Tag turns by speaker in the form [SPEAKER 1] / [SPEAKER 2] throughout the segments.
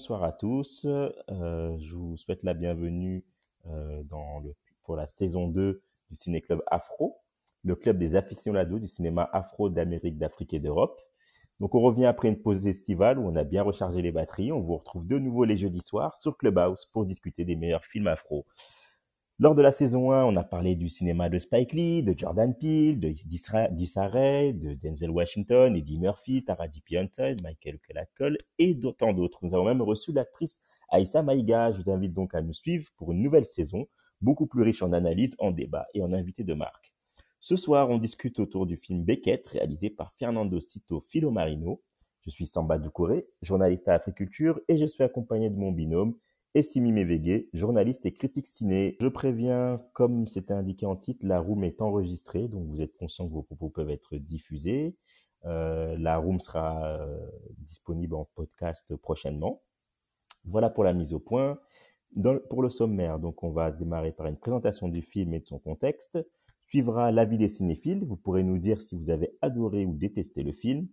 [SPEAKER 1] Bonsoir à tous. Euh, je vous souhaite la bienvenue euh, dans pour la saison 2 du Ciné Club Afro, le club des aficionados du cinéma afro d'Amérique, d'Afrique et d'Europe. Donc on revient après une pause estivale où on a bien rechargé les batteries. On vous retrouve de nouveau les jeudis soirs sur Clubhouse pour discuter des meilleurs films afro. Lors de la saison 1, on a parlé du cinéma de Spike Lee, de Jordan Peele, de Issa Rae, de Denzel Washington, Eddie Murphy, Taraji P. Henson, Michael Kelacol et d'autant d'autres. Nous avons même reçu l'actrice Aïssa Maïga. Je vous invite donc à nous suivre pour une nouvelle saison, beaucoup plus riche en analyses, en débats et en invités de marque. Ce soir, on discute autour du film Beckett, réalisé par Fernando Cito Filomarino. Je suis Samba Doucouré, journaliste à Africulture, et je suis accompagné de mon binôme, et Simi Mévégué, journaliste et critique ciné. Je préviens, comme c'était indiqué en titre, la room est enregistrée, donc vous êtes conscient que vos propos peuvent être diffusés. Euh, la room sera euh, disponible en podcast prochainement. Voilà pour la mise au point. pour le sommaire, donc on va démarrer par une présentation du film et de son contexte. Suivra l'avis des cinéphiles. Vous pourrez nous dire si vous avez adoré ou détesté le film.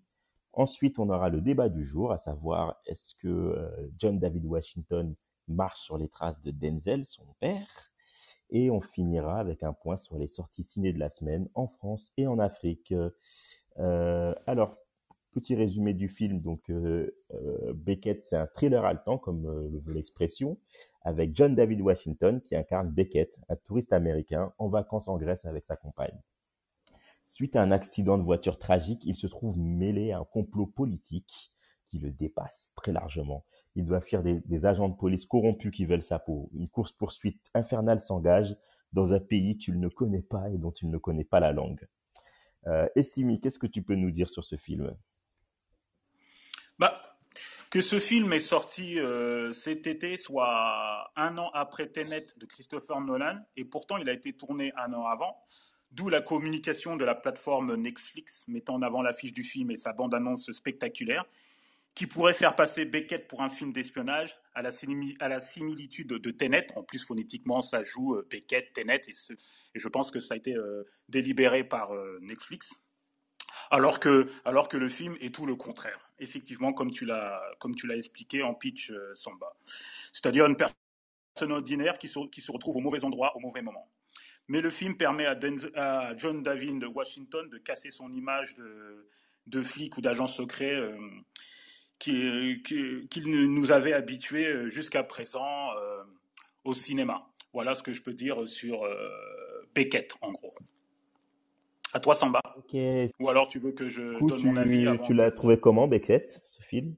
[SPEAKER 1] Ensuite, on aura le débat du jour, à savoir est-ce que euh, John David Washington marche sur les traces de Denzel, son père. Et on finira avec un point sur les sorties ciné de la semaine en France et en Afrique. Euh, alors, petit résumé du film. Donc, euh, euh, Beckett, c'est un thriller haletant, comme l'expression, avec John David Washington qui incarne Beckett, un touriste américain en vacances en Grèce avec sa compagne. Suite à un accident de voiture tragique, il se trouve mêlé à un complot politique qui le dépasse très largement il doit fuir des, agents de police corrompus qui veulent sa peau. Une course-poursuite infernale s'engage dans un pays qu'il ne connaît pas et dont il ne connaît pas la langue. Euh, Essimi, qu'est-ce que tu peux nous dire sur ce film?
[SPEAKER 2] Bah, Que ce film est sorti euh, cet été, soit un an après Tenet de Christopher Nolan, et pourtant il a été tourné un an avant. D'où la communication de la plateforme Netflix mettant en avant l'affiche du film et sa bande-annonce spectaculaire qui pourrait faire passer Beckett pour un film d'espionnage à la, similitude de Tenet. En plus, phonétiquement, ça joue euh, Beckett, Tenet, et, je pense que ça a été euh, délibéré par euh, Netflix. Alors que, alors que le film est tout le contraire. Effectivement, comme tu l'as, expliqué en pitch Samba. C'est-à-dire une personne ordinaire qui se, qui se retrouve au mauvais endroit au mauvais moment. Mais le film permet à, John David de Washington de casser son image de, de flic ou d'agent secret qu'il nous avait habitués euh, jusqu'à présent euh, au cinéma. Voilà ce que je peux dire sur euh, Beckett, en gros. À toi, Samba. Ou alors tu veux que je donne mon avis
[SPEAKER 1] Tu l'as trouvé comment, Beckett, ce film?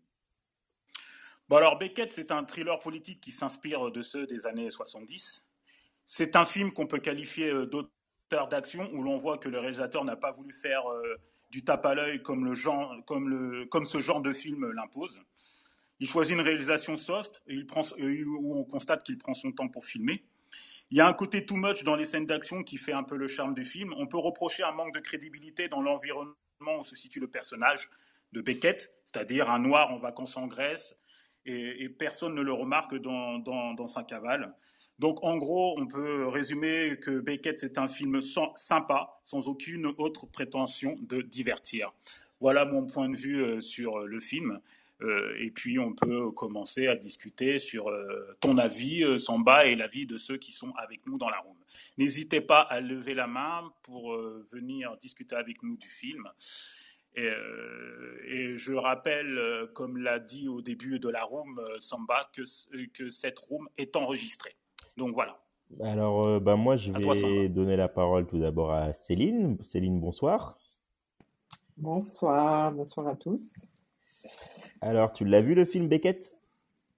[SPEAKER 2] Bon, alors, Beckett, c'est un thriller politique qui s'inspire de ceux des années 70. C'est un film qu'on peut qualifier d'auteur d'action, où l'on voit que le réalisateur n'a pas voulu faire du tape à l'œil comme, le genre, comme, le, comme ce genre de film l'impose. Il choisit une réalisation soft et il prend, où on constate qu'il prend son temps pour filmer. Il y a un côté too much dans les scènes d'action qui fait un peu le charme du film. On peut reprocher un manque de crédibilité dans l'environnement où se situe le personnage de Beckett, c'est-à-dire un noir en vacances en Grèce, et, personne ne le remarque dans, dans, dans sa cavale. Donc en gros, on peut résumer que Beckett, c'est un film sympa, sans aucune autre prétention de divertir. Voilà mon point de vue euh, sur le film. Euh, et puis on peut commencer à discuter sur euh, ton avis, Samba, et l'avis de ceux qui sont avec nous dans la room. N'hésitez pas à lever la main pour venir discuter avec nous du film. Et, et, je rappelle, comme l'a dit au début de la room, Samba, que, que cette room est enregistrée. Donc voilà.
[SPEAKER 1] Alors, euh, bah, moi, je vais donner la parole tout d'abord à Céline. Céline, bonsoir.
[SPEAKER 3] Bonsoir, bonsoir à tous.
[SPEAKER 1] Alors, tu l'as vu le film Beckett?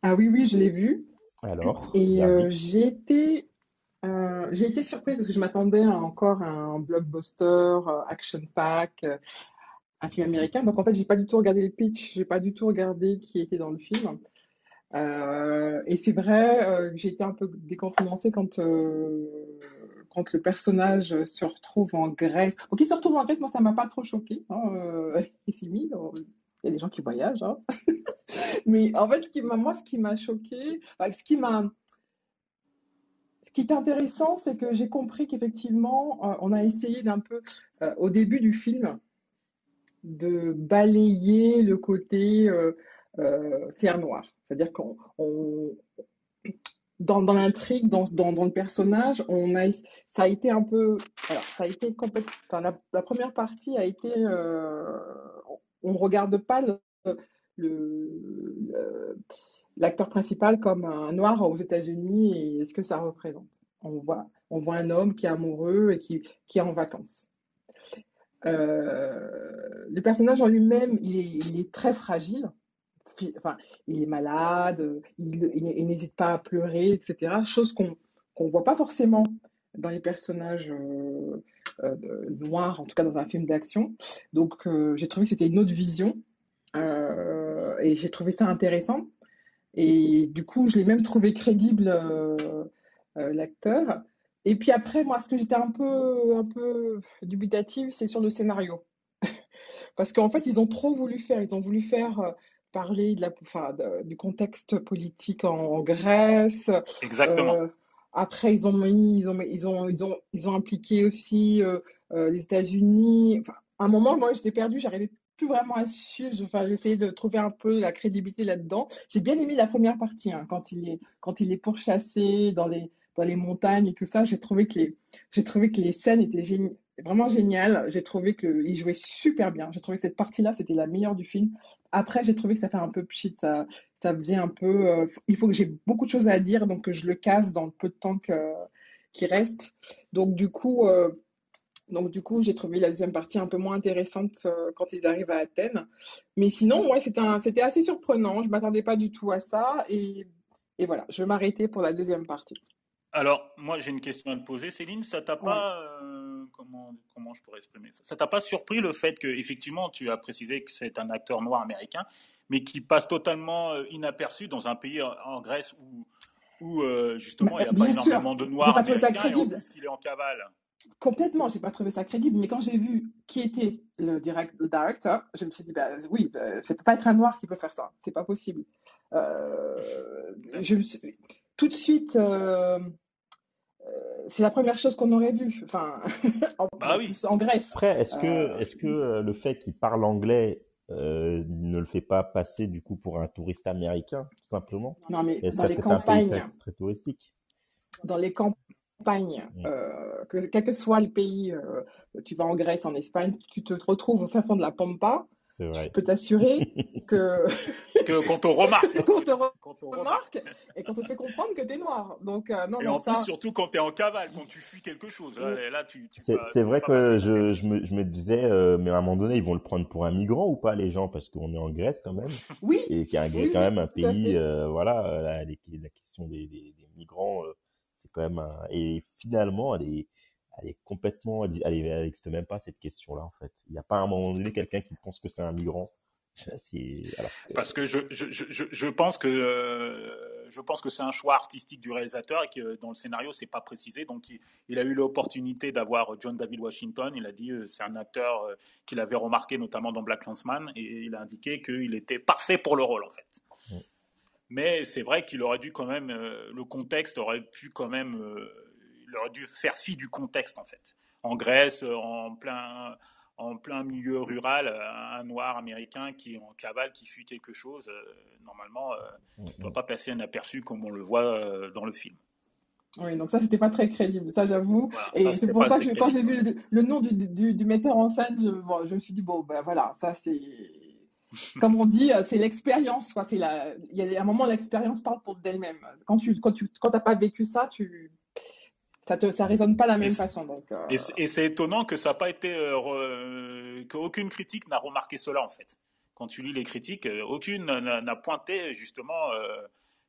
[SPEAKER 3] Ah oui, oui, je l'ai vu.
[SPEAKER 1] Alors
[SPEAKER 3] Et euh, j'ai été Euh, j'ai été surprise parce que je m'attendais encore à un blockbuster, euh, action pack, euh, un film américain. Donc en fait, j'ai pas du tout regardé le pitch, j'ai pas du tout regardé qui était dans le film. Et c'est vrai que j'ai été un peu décontenancée quand quand le personnage se retrouve en Grèce. Donc il se retrouve en Grèce, moi ça m'a pas trop choqué. Hein, il y a des gens qui voyagent. Hein. Mais en fait, ce qui moi, ce qui m'a choqué, ce qui ce qui est intéressant, c'est que j'ai compris qu'effectivement, euh, on a essayé d'un peu, euh, au début du film, de balayer le côté euh, c'est un noir. C'est-à-dire qu'on dans, dans l'intrigue, dans, dans, le personnage, on a, ça a été un peu, alors, ça a été complètement, la, première partie a été, on ne regarde pas le l'acteur principal comme un noir aux États-Unis et ce que ça représente? On voit, on voit un homme qui est amoureux et qui, qui est en vacances. Euh, le personnage en lui-même, il est, très fragile. Enfin, il est malade, il, n'hésite pas à pleurer, etc. Chose qu'on ne voit pas forcément dans les personnages euh, euh, noirs, en tout cas dans un film d'action. Donc, j'ai trouvé que c'était une autre vision. et j'ai trouvé ça intéressant. Et du coup, je l'ai même trouvé crédible, euh, euh, l'acteur. Et puis après, moi, ce que j'étais un peu, un peu dubitative, c'est sur le scénario. Parce qu'en fait, ils ont trop voulu faire. Ils ont voulu faire euh, parler de la, enfin, du contexte politique en, Grèce.
[SPEAKER 2] Exactement.
[SPEAKER 3] après, ils ont mis, ils ont, ils ont, ils ont, ils ont impliqué aussi les États-Unis. Enfin, à un moment, moi, j'étais perdue. J'arrivais vraiment à suivre. Enfin, essayé de trouver un peu la crédibilité là-dedans. J'ai bien aimé la première partie, hein, quand il est quand il est pourchassé dans les dans les montagnes et tout ça. J'ai trouvé que les j'ai trouvé que les scènes étaient vraiment géniales. J'ai trouvé que il jouait super bien. J'ai trouvé que cette partie-là, c'était la meilleure du film. Après, j'ai trouvé que ça fait un peu pchit. Ça, ça faisait un peu. Euh, il faut que j'ai beaucoup de choses à dire, donc que je le casse dans le peu de temps que, qui reste. Donc, du coup, euh, donc du coup, j'ai trouvé la deuxième partie un peu moins intéressante euh, quand ils arrivent à Athènes. Mais sinon, ouais, c'était assez surprenant. Je ne m'attendais pas du tout à ça. Et, voilà, je vais m'arrêter pour la deuxième partie.
[SPEAKER 2] Alors, moi, j'ai une question à te poser, Céline. Ça t'a pas, comment, comment je pourrais exprimer ça. Ça t'a pas surpris le fait que, effectivement, tu as précisé que c'est un acteur noir américain, mais qui passe totalement euh, inaperçu dans un pays en Grèce où, où justement, il n'y a pas énormément de noirs américains, et en plus qu'il est en cavale.
[SPEAKER 3] Complètement, j'ai pas trouvé ça crédible, mais quand j'ai vu qui était le, direct, le directeur, je me suis dit, bah, oui, bah, ça peut pas être un noir qui peut faire ça, c'est pas possible. Euh, je Tout de suite, euh, euh, c'est la première chose qu'on aurait vue, enfin, en,
[SPEAKER 2] bah
[SPEAKER 3] en Grèce.
[SPEAKER 1] Après, est-ce que, est-ce que le fait qu'il parle anglais ne le fait pas passer du coup pour un touriste américain, tout simplement?
[SPEAKER 3] Non, mais dans les campagnes.
[SPEAKER 1] Très, très touristique.
[SPEAKER 3] Dans les campagnes mm. euh, que, quel que soit le pays, euh, tu vas en Grèce, en Espagne, tu te retrouves au fin fond de la Pampa. Je peux t'assurer que...
[SPEAKER 2] que quand on remarque.
[SPEAKER 3] quand on, remarque et quand on te fait comprendre que tu es noir. Donc, euh, non,
[SPEAKER 2] et en plus, surtout quand tu es en cavale, quand tu fuis quelque chose. Là, tu,
[SPEAKER 1] c'est vrai que je, je, me, je, me, disais, mais à un moment donné, ils vont le prendre pour un migrant ou pas, les gens, parce qu'on est en Grèce quand même.
[SPEAKER 3] Oui.
[SPEAKER 1] Et qu'il y a quand même un pays, voilà, la, la, question des, des, des migrants quand même et finalement elle est elle est complètement elle, n'existe même pas cette question là en fait. Il n'y a pas à un moment donné quelqu'un qui pense que c'est un migrant.
[SPEAKER 2] Parce que je, je, je, je pense que euh, je pense que c'est un choix artistique du réalisateur et que dans le scénario c'est pas précisé. Donc il, a eu l'opportunité d'avoir John David Washington. Il a dit euh, c'est un acteur euh, qu'il avait remarqué notamment dans Black Landsman et il a indiqué qu'il était parfait pour le rôle en fait. Mais c'est vrai qu'il aurait dû quand même, euh, le contexte aurait pu quand même, il aurait dû faire fi du contexte en fait. En Grèce, euh, en plein, en plein milieu rural, un noir américain qui est en cavale, qui fuit quelque chose, normalement, ne mm, doit mm. pas passer inaperçu comme on le voit dans le film.
[SPEAKER 3] Oui, donc ça, c'était pas très crédible, ça j'avoue. et c'est pour ça que quand j'ai vu le, nom du, du, metteur en scène, je, je, me suis dit, bon, ben voilà, ça c'est comme on dit, euh, c'est l'expérience. Il y a un moment, l'expérience parle pour d'elle-même. Quand tu quand tu quand pas vécu ça, tu ça te ça résonne pas de la même façon. Donc,
[SPEAKER 2] euh. Et c'est étonnant que ça n'a pas été euh, qu'aucune critique n'a remarqué cela en fait. Quand tu lis les critiques, aucune n'a pointé justement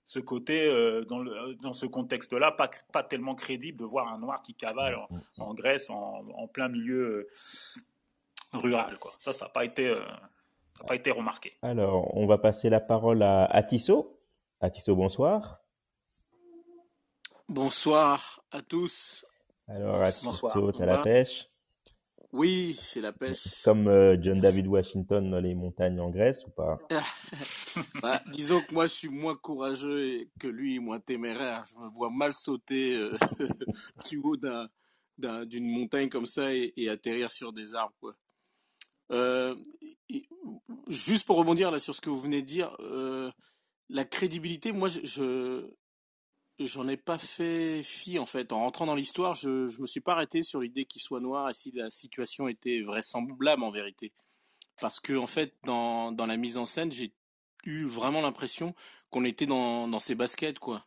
[SPEAKER 2] ce côté, euh, dans, le, dans ce contexte-là, pas, pas tellement crédible de voir un noir qui cavale en, Grèce, en, en, plein milieu euh, rural. Quoi. Ça, ça n'a pas, été, euh, pas été remarqué.
[SPEAKER 1] Alors, on va passer la parole à, à Tissot. À Tissot, bonsoir.
[SPEAKER 4] Bonsoir à tous.
[SPEAKER 1] Alors, à Tissot, à la pêche.
[SPEAKER 4] Oui, c'est la pêche.
[SPEAKER 1] Comme euh, John David Washington dans les montagnes en Grèce ou pas?
[SPEAKER 4] Bah, Disons que moi je suis moins courageux que lui, moins téméraire. Je me vois mal sauter euh, du haut d'une montagne comme ça et, atterrir sur des arbres. Quoi. Euh, juste pour rebondir là sur ce que vous venez de dire, la crédibilité, moi je, J'en ai pas fait fi en fait. En rentrant dans l'histoire, je, je me suis pas arrêté sur l'idée qu'il soit noir et si la situation était vraisemblable en vérité. Parce que en fait, dans, dans la mise en scène, j'ai eu vraiment l'impression qu'on était dans, dans ses baskets quoi,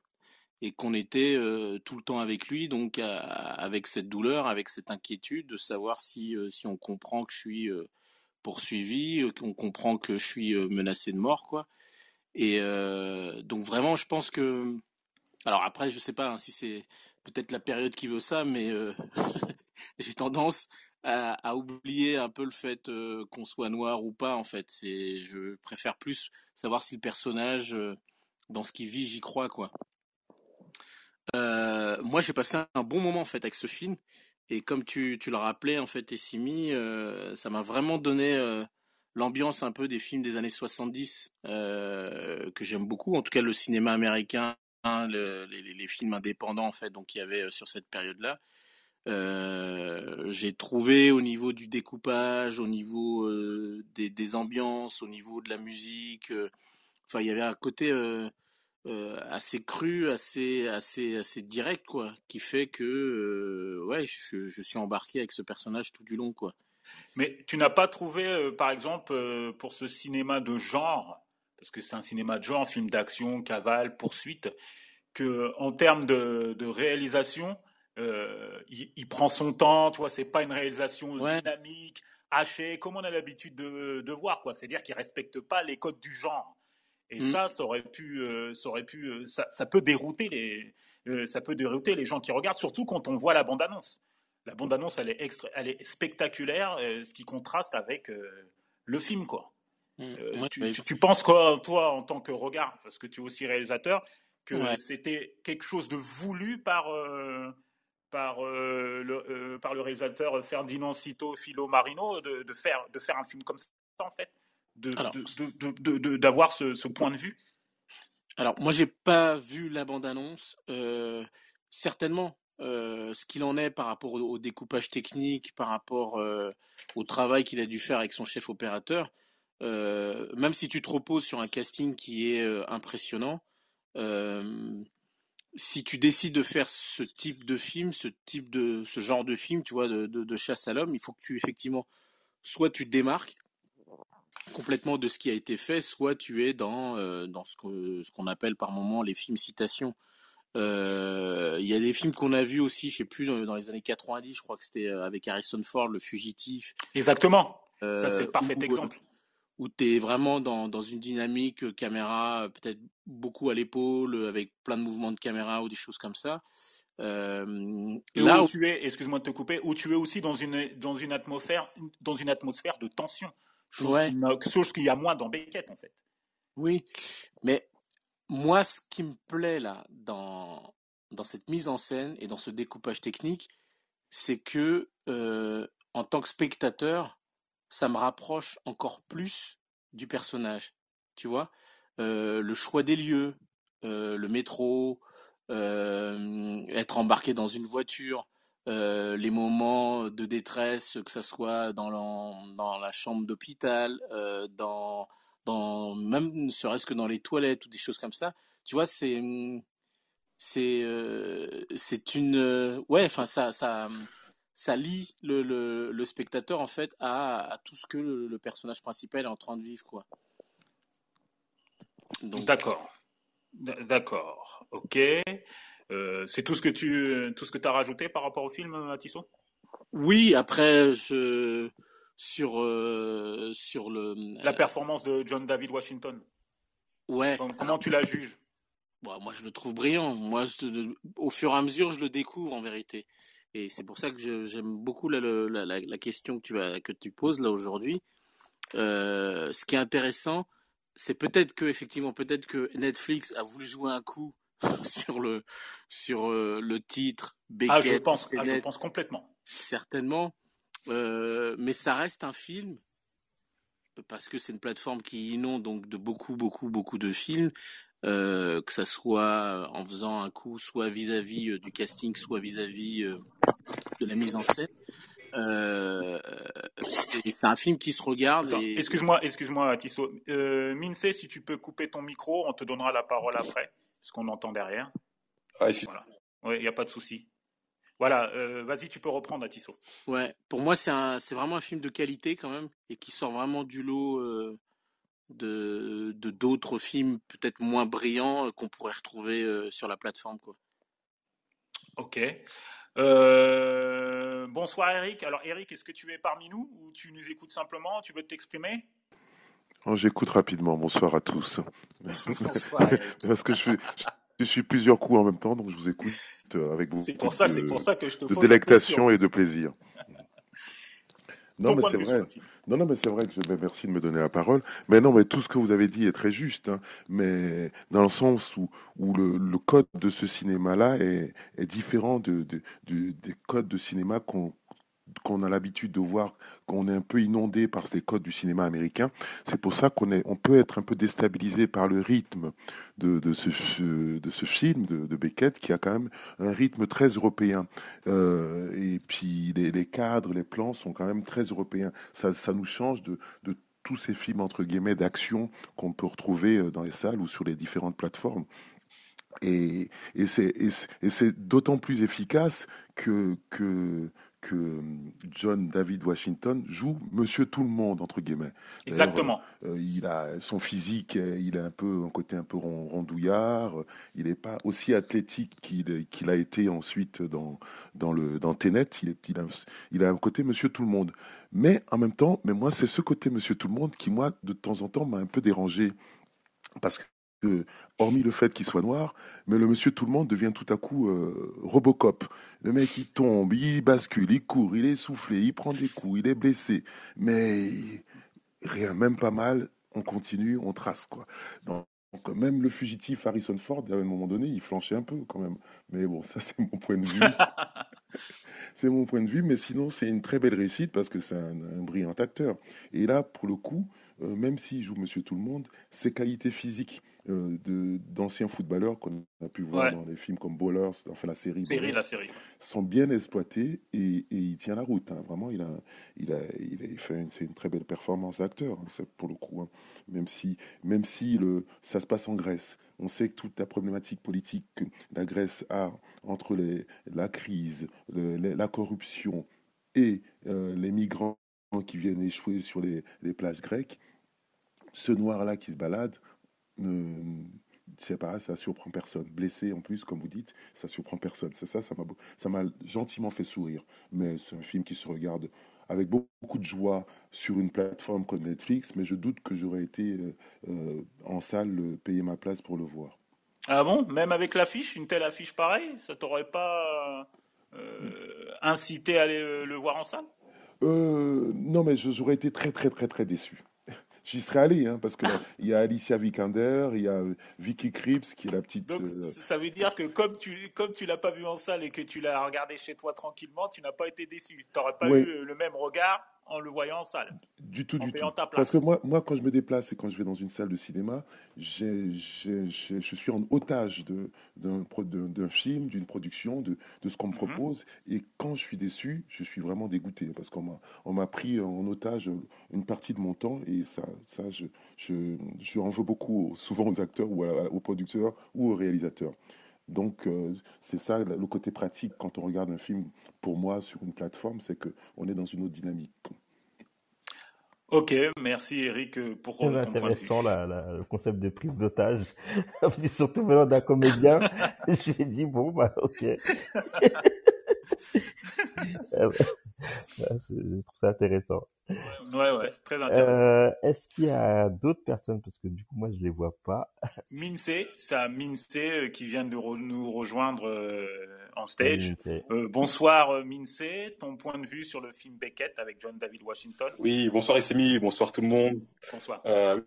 [SPEAKER 4] et qu'on était euh, tout le temps avec lui, donc avec cette douleur, avec cette inquiétude de savoir si euh, si on comprend que je suis euh, poursuivi, qu'on comprend que je suis menacé de mort quoi. Et donc vraiment, je pense que alors après, je sais pas hein, si c'est peut-être la période qui veut ça, mais euh, j'ai tendance à, oublier un peu le fait euh, qu'on soit noir ou pas. En fait, c'est, je préfère plus savoir si le personnage, euh, dans ce qu'il vit, j'y crois quoi. moi, j'ai passé un bon moment en fait avec ce film, et comme tu, tu le rappelais en fait, Essimi, ça m'a vraiment donné l'ambiance un peu des films des années 70 que j'aime beaucoup. En tout cas, le cinéma américain les, films indépendants en fait, donc il y avait euh, sur cette période-là. Euh, j'ai trouvé au niveau du découpage, au niveau euh, des, ambiances, au niveau de la musique, enfin il y avait un côté assez cru, assez assez assez direct quoi, qui fait que ouais je, je, suis embarqué avec ce personnage tout du long quoi.
[SPEAKER 2] Mais tu n'as pas trouvé par exemple pour ce cinéma de genre parce que c'est un cinéma de genre, film d'action, cavale, poursuite, que en termes de, réalisation, euh, il, prend son temps. Tu vois, c'est pas une réalisation dynamique, hachée, comme on a l'habitude de, voir. Quoi, c'est-à-dire qu'il respecte pas les codes du genre. Et mm. ça, ça aurait pu, euh, ça aurait pu, euh, ça, peut dérouter les, ça peut dérouter les gens qui regardent, surtout quand on voit la bande-annonce. La bande-annonce, elle est elle est spectaculaire, ce qui contraste avec le film, quoi. Mm. tu, penses quoi, toi, en tant que regard, parce que tu es aussi réalisateur, que c'était quelque chose de voulu par, euh, par, euh, le, euh, par le réalisateur Ferdinand Cito Filo Marino de, de, faire, de faire un film comme ça, en fait, d'avoir ce, ce, point de vue?
[SPEAKER 4] Alors, moi, j'ai pas vu la bande-annonce. certainement, ce qu'il en est par rapport au, découpage technique, par rapport au travail qu'il a dû faire avec son chef opérateur, même si tu te reposes sur un casting qui est impressionnant, euh, si tu décides de faire ce type de film, ce type de ce genre de film, tu vois, de, de, chasse à l'homme, il faut que tu effectivement soit tu te démarques complètement de ce qui a été fait, soit tu es dans euh, dans ce que ce qu'on appelle par moment les films citations. Euh, il y a des films qu'on a vus aussi, je sais plus dans, les années 90, je crois que c'était avec Harrison Ford, Le Fugitif.
[SPEAKER 2] Exactement. Ça c'est le parfait exemple
[SPEAKER 4] où tu es vraiment dans, dans une dynamique euh, caméra, euh, peut-être beaucoup à l'épaule, euh, avec plein de mouvements de caméra ou des choses comme ça.
[SPEAKER 2] Euh, là où, tu es, excuse-moi de te couper, où tu es aussi dans une, dans une, atmosphère, dans une atmosphère de tension. Chose, ouais. qu'il y a moins dans Beckett, en fait.
[SPEAKER 4] Oui, mais moi, ce qui me plaît là, dans, dans cette mise en scène et dans ce découpage technique, c'est que, euh, en tant que spectateur, ça me rapproche encore plus du personnage. Tu vois, le choix des lieux, le métro, être embarqué dans une voiture, les moments de détresse, que ce soit dans la, dans la chambre d'hôpital, dans, dans même ne serait-ce que dans les toilettes ou des choses comme ça. Tu vois, c'est c'est c'est une ouais, enfin ça ça ça lie le, le, spectateur en fait à, à tout ce que le, personnage principal est en train de vivre quoi.
[SPEAKER 2] D'accord, d'accord, ok. Euh, c'est tout ce que tu tout ce que as rajouté par rapport au film, Matisson?
[SPEAKER 4] Oui, après je sur euh, sur le
[SPEAKER 2] la performance de John David Washington.
[SPEAKER 4] Ouais.
[SPEAKER 2] Comment, tu la juges?
[SPEAKER 4] Bon, moi, je le trouve brillant. Moi, au fur et à mesure, je le découvre en vérité. Et c'est pour ça que j'aime beaucoup la, la, la, question que tu, vas, que tu poses là aujourd'hui. Euh, ce qui est intéressant, c'est peut-être que effectivement, peut-être que Netflix a voulu jouer un coup sur le sur euh, le titre.
[SPEAKER 2] Beckett, ah, je pense, ah, je pense complètement.
[SPEAKER 4] Certainement, euh, mais ça reste un film parce que c'est une plateforme qui inonde donc de beaucoup, beaucoup, beaucoup de films, euh, que ça soit en faisant un coup soit vis-à-vis du casting, soit vis-à-vis de la mise en scène. c'est un film qui se regarde.
[SPEAKER 2] Excuse-moi, excuse-moi, Tissot. Mince, si tu peux couper ton micro, on te donnera la parole après, parce qu'on entend derrière. Ah, voilà. Oui, il n'y a pas de souci. Voilà, euh, vas-y, tu peux reprendre, Atisso.
[SPEAKER 4] Ouais, pour moi, c'est vraiment un film de qualité quand même, et qui sort vraiment du lot euh, de d'autres films peut-être moins brillants euh, qu'on pourrait retrouver sur la plateforme, quoi.
[SPEAKER 2] Ok. Bonsoir Eric. Alors Eric, est-ce que tu es parmi nous ou tu nous écoutes simplement? Tu veux t'exprimer?
[SPEAKER 5] Oh, J'écoute rapidement. Bonsoir à tous. bonsoir Parce que je suis, je suis plusieurs coups en même temps, donc je vous écoute euh, avec beaucoup
[SPEAKER 2] pour ça, de, pour ça que je te de
[SPEAKER 5] délectation et de plaisir. non, mais c'est vrai. Non, non, mais c'est vrai que je, ben, merci de me donner la parole. Mais non, mais tout ce que vous avez dit est très juste. Hein. mais dans le sens où, le, code de ce cinéma-là est, est différent de, de, de, des codes de cinéma qu'on qu'on a l'habitude de voir, qu'on est un peu inondé par les codes du cinéma américain. C'est pour ça qu'on on peut être un peu déstabilisé par le rythme de, ce, film de, Beckett, qui a quand même un rythme très européen. Euh, et puis les, cadres, les plans sont quand même très européens. Ça, nous change de, tous ces films entre guillemets d'action qu'on peut retrouver euh, dans les salles ou sur les différentes plateformes. Et, c'est d'autant plus efficace que, que euh, John David Washington joue Monsieur Tout le Monde entre guillemets.
[SPEAKER 2] Exactement.
[SPEAKER 5] Euh, il a son physique, euh, il a un peu un côté un peu rondouillard. Il n'est pas aussi athlétique qu'il a été ensuite dans dans le dans Tenet. Il, il, a, il a un côté Monsieur Tout le Monde. Mais en même temps, mais moi c'est ce côté Monsieur Tout le Monde qui moi de temps en temps m'a un peu dérangé parce que hormis le fait qu'il soit noir, mais le monsieur tout le monde devient tout à coup euh, Robocop. Le mec il tombe, il bascule, il court, il est soufflé, il prend des coups, il est blessé, mais rien, même pas mal, on continue, on trace quoi. Donc, même le fugitif Harrison Ford, à un moment donné, il flanchait un peu quand même. Mais bon, ça c'est mon point de vue. c'est mon point de vue, mais sinon c'est une très belle réussite parce que c'est un, brillant acteur. Et là, pour le coup, euh, même s'il joue Monsieur Tout le Monde, ses qualités physiques, euh, d'anciens footballeurs qu'on a pu voir dans des films comme Bowlers, enfin la série,
[SPEAKER 2] série la série,
[SPEAKER 5] sont bien exploités et, et, il tient la route. Hein. Vraiment, il a, il a, il a fait une, une très belle performance d'acteur, hein, pour le coup. Hein. Même si, même si le, ça se passe en Grèce, on sait que toute la problématique politique que la Grèce a entre les, la crise, la corruption et euh, les migrants qui viennent échouer sur les, les plages grecques, ce noir-là qui se balade, ne, c'est pas, ça surprend personne. Blessé en plus, comme vous dites, ça surprend personne. C'est ça, ça m'a, ça m'a gentiment fait sourire. Mais c'est un film qui se regarde avec beaucoup de joie sur une plateforme comme Netflix, mais je doute que j'aurais été euh, euh, en salle euh, payer ma place pour le voir.
[SPEAKER 2] Ah bon? Même avec l'affiche, une telle affiche pareille, ça t'aurait pas incité à aller le, voir en salle?
[SPEAKER 5] Non, mais j'aurais été très très très très déçu j'y serais allé, hein, parce qu'il y a Alicia Vikander, il y a euh, Vicky Cripps qui est la petite.
[SPEAKER 2] Donc, euh, ça veut dire que comme tu comme tu l'as pas vu en salle et que tu l'as regardé chez toi tranquillement, tu n'as pas été déçu. Tu n'aurais pas eu le même regard en le voyant en salle.
[SPEAKER 5] Du tout, du tout. Parce que moi, moi, quand je me déplace et quand je vais dans une salle de cinéma, je suis en otage d'un film, d'une production, de, de ce qu'on me mhm. propose. Et quand je suis déçu, je suis vraiment dégoûté parce qu'on m'a pris en otage une partie de mon temps et ça, ça je, je, je en veux beaucoup, souvent aux acteurs ou aux producteurs ou aux réalisateurs. Donc euh, c'est ça le côté pratique quand on regarde un film pour moi sur une plateforme, c'est que on est dans une autre dynamique.
[SPEAKER 2] Ok, merci Eric pour ton
[SPEAKER 1] intéressant la, le concept de prise d'otage, surtout venant d'un comédien. je lui ai dit bon bah ok. je trouve ça intéressant.
[SPEAKER 2] Ouais, ouais, très intéressant.
[SPEAKER 1] Euh, Est-ce qu'il y a d'autres personnes? Parce que du coup, moi, je les vois pas.
[SPEAKER 2] Mince, c'est à Mince euh, qui vient de re- nous rejoindre euh, en stage. Euh, bonsoir euh, Mince, ton point de vue sur le film Beckett avec John David Washington?
[SPEAKER 6] Oui, bonsoir Essemi, bonsoir tout le monde.
[SPEAKER 2] Bonsoir.
[SPEAKER 6] Euh,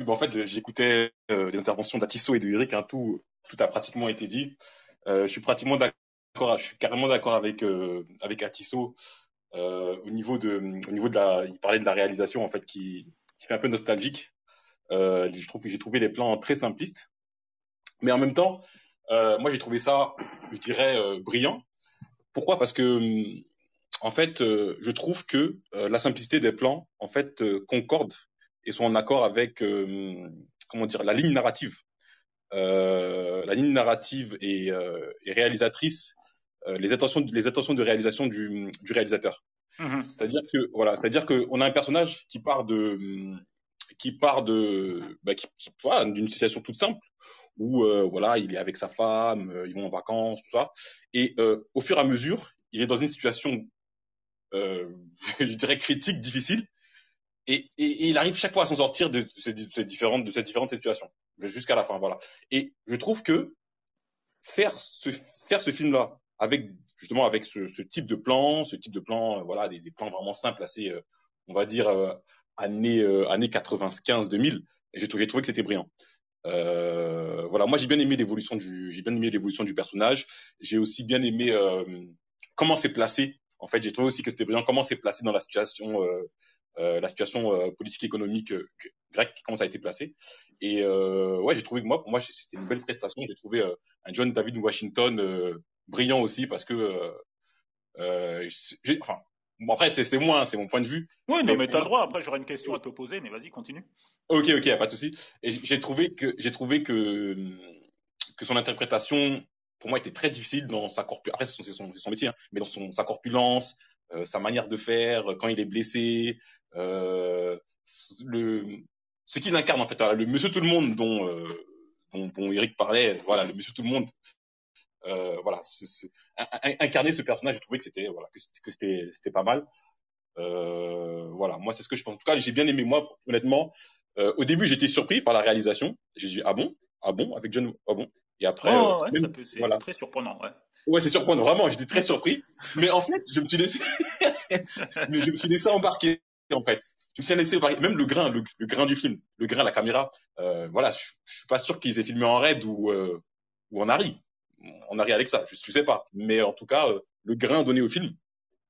[SPEAKER 6] bon, en fait, j'écoutais euh, les interventions d'Atisso et de Eric, hein, tout, tout a pratiquement été dit. Euh, je suis pratiquement d'accord, je suis carrément d'accord avec euh, avec Atisso euh, au niveau de au niveau de la, il parlait de la réalisation en fait qui, qui fait un peu nostalgique. Euh, je trouve j'ai trouvé les plans très simplistes, mais en même temps, euh, moi j'ai trouvé ça, je dirais, euh, brillant. Pourquoi? Parce que en fait, euh, je trouve que euh, la simplicité des plans, en fait, euh, concorde et sont en accord avec, euh, comment dire, la ligne narrative. Euh, la ligne narrative euh, et réalisatrice, euh, les intentions, les intentions de réalisation du, du réalisateur.
[SPEAKER 2] Mhm.
[SPEAKER 6] C'est-à-dire que, voilà, c'est-à-dire que on a un personnage qui part de, qui part de, bah, qui, qui- voilà, d'une situation toute simple où, euh, voilà, il est avec sa femme, euh, ils vont en vacances, tout ça, et euh, au fur et à mesure, il est dans une situation je dirais critique, difficile, et, et, et il arrive chaque fois à s'en sortir de ces, de ces différentes de ces différentes situations jusqu'à la fin, voilà. Et je trouve que faire ce faire ce film-là avec justement avec ce, ce type de plan, ce type de plan, euh, voilà, des, des plans vraiment simples, assez, euh, on va dire euh, années euh, années 95 2000, et j'ai trouvé, trouvé que c'était brillant. Euh, voilà, moi j'ai bien aimé l'évolution du j'ai bien aimé l'évolution du personnage. J'ai aussi bien aimé euh, comment c'est placé. En fait, j'ai trouvé aussi que c'était brillant comment c'est placé dans la situation la situation politique économique grecque comment ça a été placé. Et ouais, j'ai trouvé que moi pour moi c'était une belle prestation. J'ai trouvé un John David Washington brillant aussi parce que euh, euh, j'ai enfin bon après c'est c'est moi hein, c'est mon point de vue.
[SPEAKER 2] Oui, non,
[SPEAKER 6] Mais
[SPEAKER 2] t'as le droit. Après, j'aurais une question à te poser, mais vas-y, continue.
[SPEAKER 6] Ok, ok, pas de souci. Et j'ai trouvé que j'ai trouvé que que son interprétation pour moi était très difficile dans sa corpulence. Après, c'est son, c'est son, c'est son métier, hein, mais dans son sa corpulence, euh, sa manière de faire, quand il est blessé, euh, le ce qu'il incarne en fait, voilà, le Monsieur Tout le Monde dont euh, dont, dont Eric parlait, voilà, le Monsieur Tout le Monde. Euh, voilà, ce- ce- incarner ce personnage, j'ai trouvé que c'était voilà que c'était c'était pas mal. Euh, voilà, moi c'est ce que je pense. En tout cas, j'ai bien aimé moi honnêtement. Euh, au début, j'étais surpris par la réalisation. J'ai dit ah bon, ah bon, avec John, ah bon? Et après,
[SPEAKER 2] oh,
[SPEAKER 6] euh,
[SPEAKER 2] ouais,
[SPEAKER 6] même-
[SPEAKER 2] ça peut, c'est
[SPEAKER 6] voilà.
[SPEAKER 2] très surprenant. Ouais.
[SPEAKER 6] Ouais, c'est surprenant, vraiment. J'étais très surpris. Mais en fait, je me suis laissé, mais je me suis laissé embarquer. En fait, je me suis laissé embarquer. Même le grain, le, le grain du film, le grain, la caméra. Euh, voilà, je, je suis pas sûr qu'ils aient filmé en RED ou euh, ou en ARRI, en ARRI Alexa. Je, je sais pas. Mais en tout cas, euh, le grain donné au film,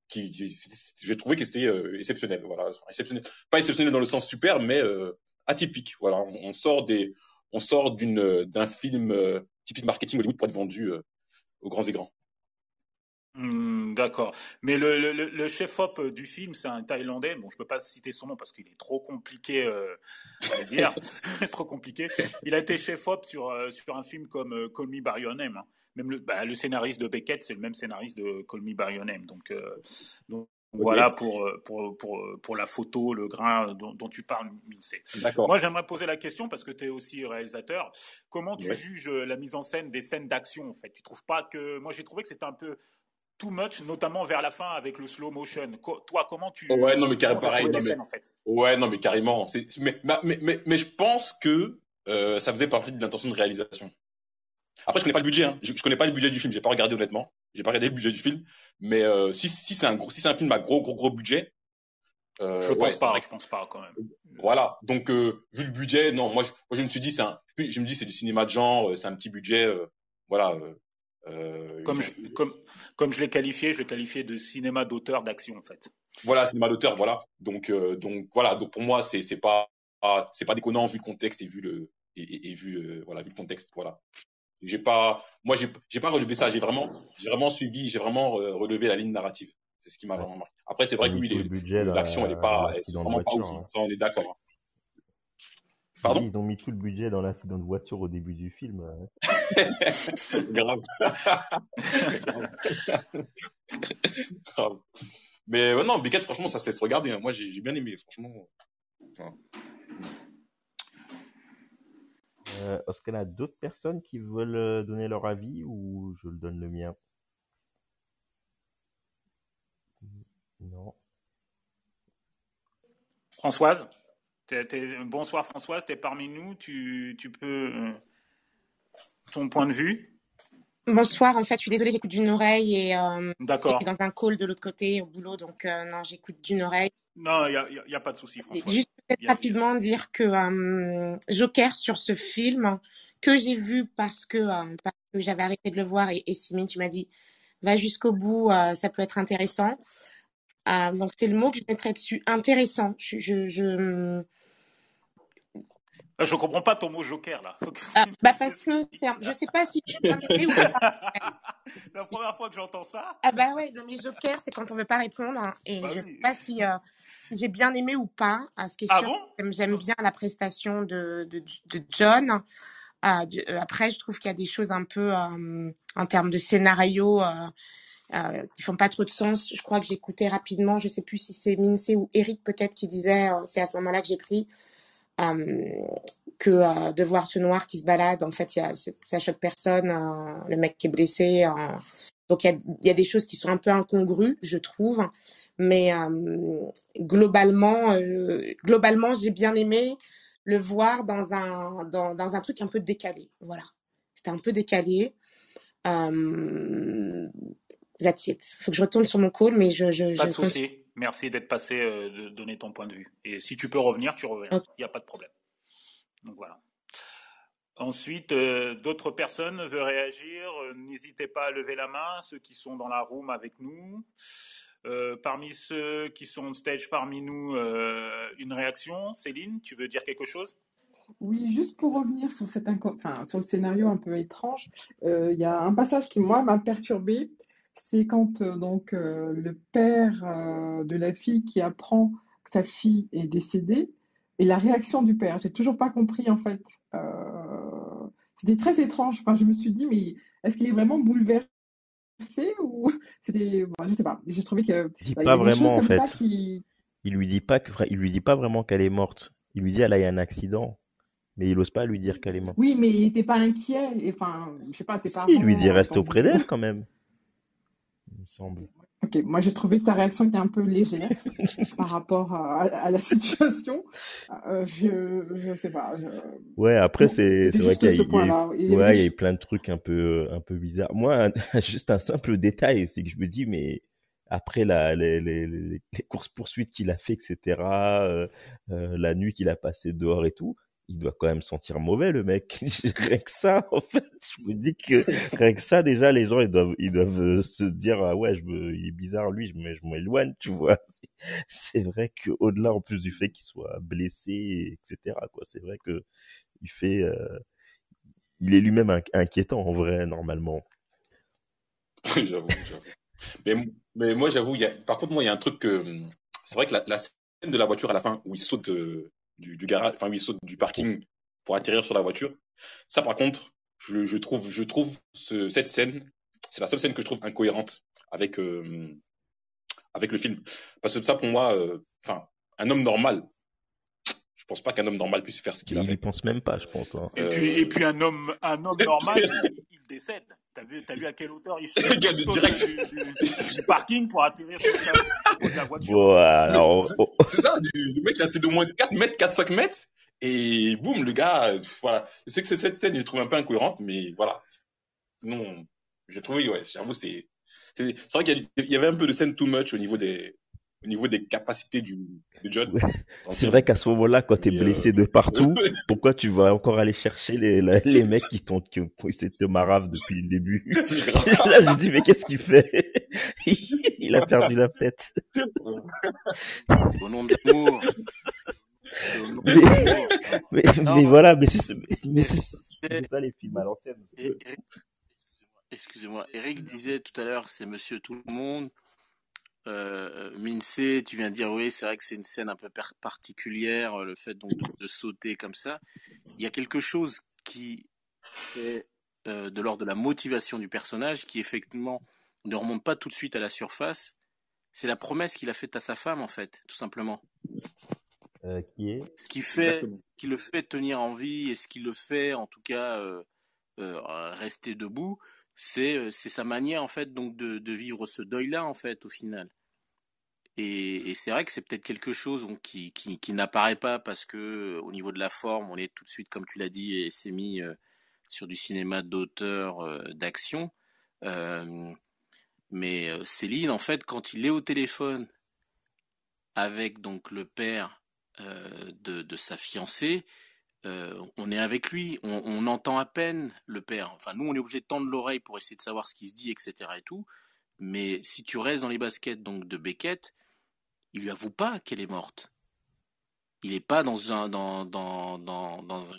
[SPEAKER 6] qui, qui- j'ai trouvé que c'était euh, exceptionnel. Voilà, exceptionnel. Pas exceptionnel dans le sens super, mais euh, atypique. Voilà, on, on sort des, on sort d'une d'un film typique marketing Hollywood pour être vendu aux grands écrans.
[SPEAKER 2] Hmm, D'accord. Mais le, le, le- le chef-op euh, du film, c'est un Thaïlandais. Bon, je peux pas citer son nom parce qu'il est trop compliqué euh, à dire. trop compliqué. Il a été chef-op sur, euh, sur un film comme euh, Call Me By Your Name. hein. Même le, bah, le scénariste de Beckett, c'est le même scénariste de Call Me By Your Name. Donc, euh, voilà pour, euh, pour, pour, pour la photo, le grain dont, dont tu parles, Minsé. Moi, j'aimerais poser la question parce que tu es aussi réalisateur. Comment tu
[SPEAKER 6] Ouais.
[SPEAKER 2] juges euh, la mise en scène des scènes d'action en fait? Tu trouves pas que moi j'ai trouvé que c'était un peu too much, notamment vers la fin avec le slow motion. Co- toi, comment tu
[SPEAKER 6] Ouais, non, mais carré-
[SPEAKER 2] comment t'as
[SPEAKER 6] pareil,
[SPEAKER 2] trouvé
[SPEAKER 6] non,
[SPEAKER 2] les
[SPEAKER 6] mais-
[SPEAKER 2] scènes en fait?
[SPEAKER 6] Ouais, non, mais carrément. Mais, mais, mais, mais, mais je pense que euh, ça faisait partie de l'intention de réalisation. Après, je connais pas le budget. Hein. Je, je connais pas le budget du film. J'ai pas regardé honnêtement. J'ai pas regardé le budget du film. Mais euh, si, si c'est un gros, si c'est un film à gros, gros, gros budget. Euh,
[SPEAKER 2] Je pense pas, je pense pas quand même.
[SPEAKER 6] Voilà. Donc, euh, vu le budget, non, moi, je, moi, je me suis dit, c'est je me dis, c'est du cinéma de genre, euh, c'est un petit budget, euh, voilà. Euh,
[SPEAKER 2] Comme
[SPEAKER 6] je-
[SPEAKER 2] je, comme, comme je l'ai qualifié, je l'ai qualifié de cinéma d'auteur d'action en fait.
[SPEAKER 6] voilà, cinéma d'auteur, voilà. Donc, euh, donc, voilà. Donc, pour moi, c'est, c'est pas, c'est pas déconnant vu le contexte et vu le, et, et, et vu, euh, voilà, vu le contexte, voilà. J'ai pas, moi, j'ai, j'ai pas relevé ça. J'ai vraiment, j'ai vraiment suivi, j'ai vraiment relevé la ligne narrative. C'est ce qui m'a vraiment marqué. Après, c'est vrai que oui, l'action, elle est pas,
[SPEAKER 1] l'accident de
[SPEAKER 6] vraiment pas ouf. hein.
[SPEAKER 1] hein.
[SPEAKER 6] Ça, on est d'accord. hein. Pardon
[SPEAKER 1] Ils ont mis tout le budget dans l'accident de voiture au début du film. euh.
[SPEAKER 6] Grave. Grave. Mais ouais, non, Beckett, franchement, ça se laisse regarder. hein. Moi, j'ai bien aimé, franchement. Enfin,
[SPEAKER 1] Euh, Est-ce qu'il y a d'autres personnes qui veulent euh, donner leur avis ou je le donne le mien? Non.
[SPEAKER 2] Françoise? Bonsoir Françoise, tu es parmi nous, tu, tu peux... Euh, ton point de vue?
[SPEAKER 7] Bonsoir, en fait, je suis désolée, j'écoute d'une oreille et euh,
[SPEAKER 2] D'accord.
[SPEAKER 7] suis dans un call de l'autre côté au boulot, donc euh, non, j'écoute d'une oreille.
[SPEAKER 2] Non, il n'y a, y a, pas de souci, François.
[SPEAKER 7] Juste rapidement dire que euh, Joker sur ce film, que j'ai vu parce que, que j'avais arrêté de le voir et, et Simine, tu m'as dit, va jusqu'au bout, ça peut être intéressant. Euh, donc c'est le mot que je mettrais dessus, intéressant. Je, je, je,
[SPEAKER 2] ah, je comprends pas ton mot joker là.
[SPEAKER 7] Ah, bah parce que un... je sais pas si bien aimé ou pas.
[SPEAKER 2] La première fois que j'entends ça.
[SPEAKER 7] Ah bah ouais, non mais joker c'est quand on veut pas répondre hein, et bah je oui. sais pas si, euh, si j'ai bien aimé ou pas. À ce qui est
[SPEAKER 2] ah bon?
[SPEAKER 7] J'aime bien la prestation de, de, de John. Euh, de, euh, après, je trouve qu'il y a des choses un peu euh, en termes de scénario euh, qui font pas trop de sens. Je crois que j'écoutais rapidement, je sais plus si c'est Mince ou Eric peut-être qui disait, c'est à ce moment-là que j'ai pris. Euh, que euh, de voir ce noir qui se balade. En fait, y a, ça choque personne. Euh, le mec qui est blessé. donc, il y a, des choses qui sont un peu incongrues, je trouve. Mais globalement, globalement, j'ai bien aimé le voir dans un, dans, dans un truc un peu décalé. Voilà. C'était un peu décalé. That's it. Faut que je retourne sur mon call, mais je. je
[SPEAKER 2] Pas
[SPEAKER 7] je
[SPEAKER 2] de souci. Merci d'être passé, euh, de donner ton point de vue. Et si tu peux revenir, tu reviens. Il
[SPEAKER 7] okay.
[SPEAKER 2] n'y a pas de problème. Donc voilà. Ensuite, euh, d'autres personnes veulent réagir. Euh, N'hésitez pas à lever la main, ceux qui sont dans la room avec nous. Euh, parmi ceux qui sont on stage parmi nous, une réaction. Céline, tu veux dire quelque chose?
[SPEAKER 3] Oui, juste pour revenir sur, cet enfin, sur le scénario un peu étrange, il y a un passage qui, moi, m'a perturbé c'est quand euh, donc euh, le père euh, de la fille qui apprend que sa fille est décédée et la réaction du père. J'ai toujours pas compris en fait. c'était très étrange. Enfin, je me suis dit mais est-ce qu'il est vraiment bouleversé ou c'était bon, je sais pas. J'ai trouvé que
[SPEAKER 1] il dit pas
[SPEAKER 3] il y a des
[SPEAKER 1] vraiment en fait.
[SPEAKER 3] ça qui
[SPEAKER 1] Il lui dit pas que il lui dit pas vraiment qu'elle est morte. Il lui dit elle a eu un accident. Mais il ose pas lui dire qu'elle est morte.
[SPEAKER 3] Oui, mais t'es pas inquiet. Et, Enfin, je sais pas, tes parents.
[SPEAKER 1] Il lui dit reste auprès d'elle quand même. Me semble.
[SPEAKER 3] Ok, moi j'ai trouvé que sa réaction était un peu légère par rapport à, à la situation. Euh, je, je sais pas. Je...
[SPEAKER 1] Ouais, après c'est vrai qu'il y y ouais, y a eu plein de trucs un peu un peu bizarres. Moi, un- juste un simple détail, c'est que je me dis mais après la, les, les, courses poursuites qu'il a fait, etc. euh, euh, la nuit qu'il a passé dehors et tout, il doit quand même sentir mauvais le mec. Rien que ça, en fait, je me dis que rien que ça déjà les gens ils doivent ils doivent euh, se dire ah ouais je me, il est bizarre lui, je je m'éloigne, tu vois. C'est vrai que au-delà en plus du fait qu'il soit blessé, etc. Quoi, c'est vrai que il fait euh, il est lui-même inqui- inquiétant en vrai normalement.
[SPEAKER 6] j'avoue, j'avoue. Mais, mais moi, j'avoue, par contre, moi, il y a un truc que, c'est vrai que la, scène de la voiture à la fin, où il saute de- du, du garage, enfin, où il saute du parking pour atterrir sur la voiture, ça, par contre, je, je trouve, je trouve ce- cette scène, c'est la seule scène que je trouve incohérente avec, euh, avec le film. Parce que ça, pour moi, euh, enfin, un homme normal, je pense pas qu'un homme normal puisse faire ce qu'il a
[SPEAKER 1] Il
[SPEAKER 6] fait.
[SPEAKER 1] pense même pas, je pense. Hein.
[SPEAKER 2] Et
[SPEAKER 6] Euh,
[SPEAKER 2] puis, et puis un homme, un homme normal, il, il décède. T'as vu, t'as vu à quelle hauteur il saute,
[SPEAKER 6] Gars,
[SPEAKER 2] il
[SPEAKER 6] de
[SPEAKER 2] saute
[SPEAKER 6] direct.
[SPEAKER 2] du, du- du parking pour atterrir sur le capot de la voiture.
[SPEAKER 1] Bon, alors, oh,
[SPEAKER 6] C'est ça, du, le mec, il a resté de moins de 4 mètres, 4-5 mètres, et boum, le gars, euh, voilà. C'est que c'est- cette scène, je trouve un peu incohérente, mais voilà. Sinon, j'ai trouvé, ouais, j'avoue, c'est, c'est, c'est vrai qu'il il y avait un peu de scène too much au niveau des, au niveau des capacités du, John.
[SPEAKER 1] C'est vrai qu'à ce moment-là, quand t'es
[SPEAKER 6] Mais, euh,
[SPEAKER 1] blessé de partout, pourquoi tu vas encore aller chercher les, mecs qui t'ont, qui, c'était marave depuis le début? Là, je dis, mais qu'est-ce qu'il fait? Il a perdu la tête.
[SPEAKER 4] Au nom de l'amour.
[SPEAKER 1] Mais, mais,
[SPEAKER 4] Non,
[SPEAKER 1] mais voilà, mais c'est, mais
[SPEAKER 4] Eric
[SPEAKER 1] c'est,
[SPEAKER 4] disait,
[SPEAKER 1] c'est ça les films à l'ancienne.
[SPEAKER 4] Excusez-moi, Eric disait tout à l'heure, c'est Monsieur Tout le Monde. Euh, Minsé, tu viens de dire oui, c'est vrai que c'est une scène un peu par- particulière, euh, le fait donc de, de sauter comme ça. Il y a quelque chose qui est euh, de l'ordre de la motivation du personnage, qui effectivement ne remonte pas tout de suite à la surface. C'est la promesse qu'il a faite à sa femme, en fait, tout simplement.
[SPEAKER 1] Euh, qui est?
[SPEAKER 4] Ce qui fait,
[SPEAKER 6] Exactement.
[SPEAKER 4] qui le fait tenir en vie et ce qui le fait, en tout cas, euh, euh, rester debout, c'est euh, c'est sa manière en fait donc de, vivre ce deuil-là en fait au final. Et, c'est vrai que c'est peut-être quelque chose qui, n'apparaît pas parce que au niveau de la forme, on est tout de suite, comme tu l'as dit, et c'est mis euh, sur du cinéma d'auteur, euh, d'action. Euh, mais euh, Céline, en fait, quand il est au téléphone avec donc le père euh, de sa fiancée, euh, on est avec lui, on, on entend à peine le père. Enfin, nous, on est obligé de tendre l'oreille pour essayer de savoir ce qui se dit, etc. et tout. Mais si tu restes dans les baskets donc de Beckett, il lui avoue pas qu'elle est morte. Il n'est pas dans un dans dans dans dans un,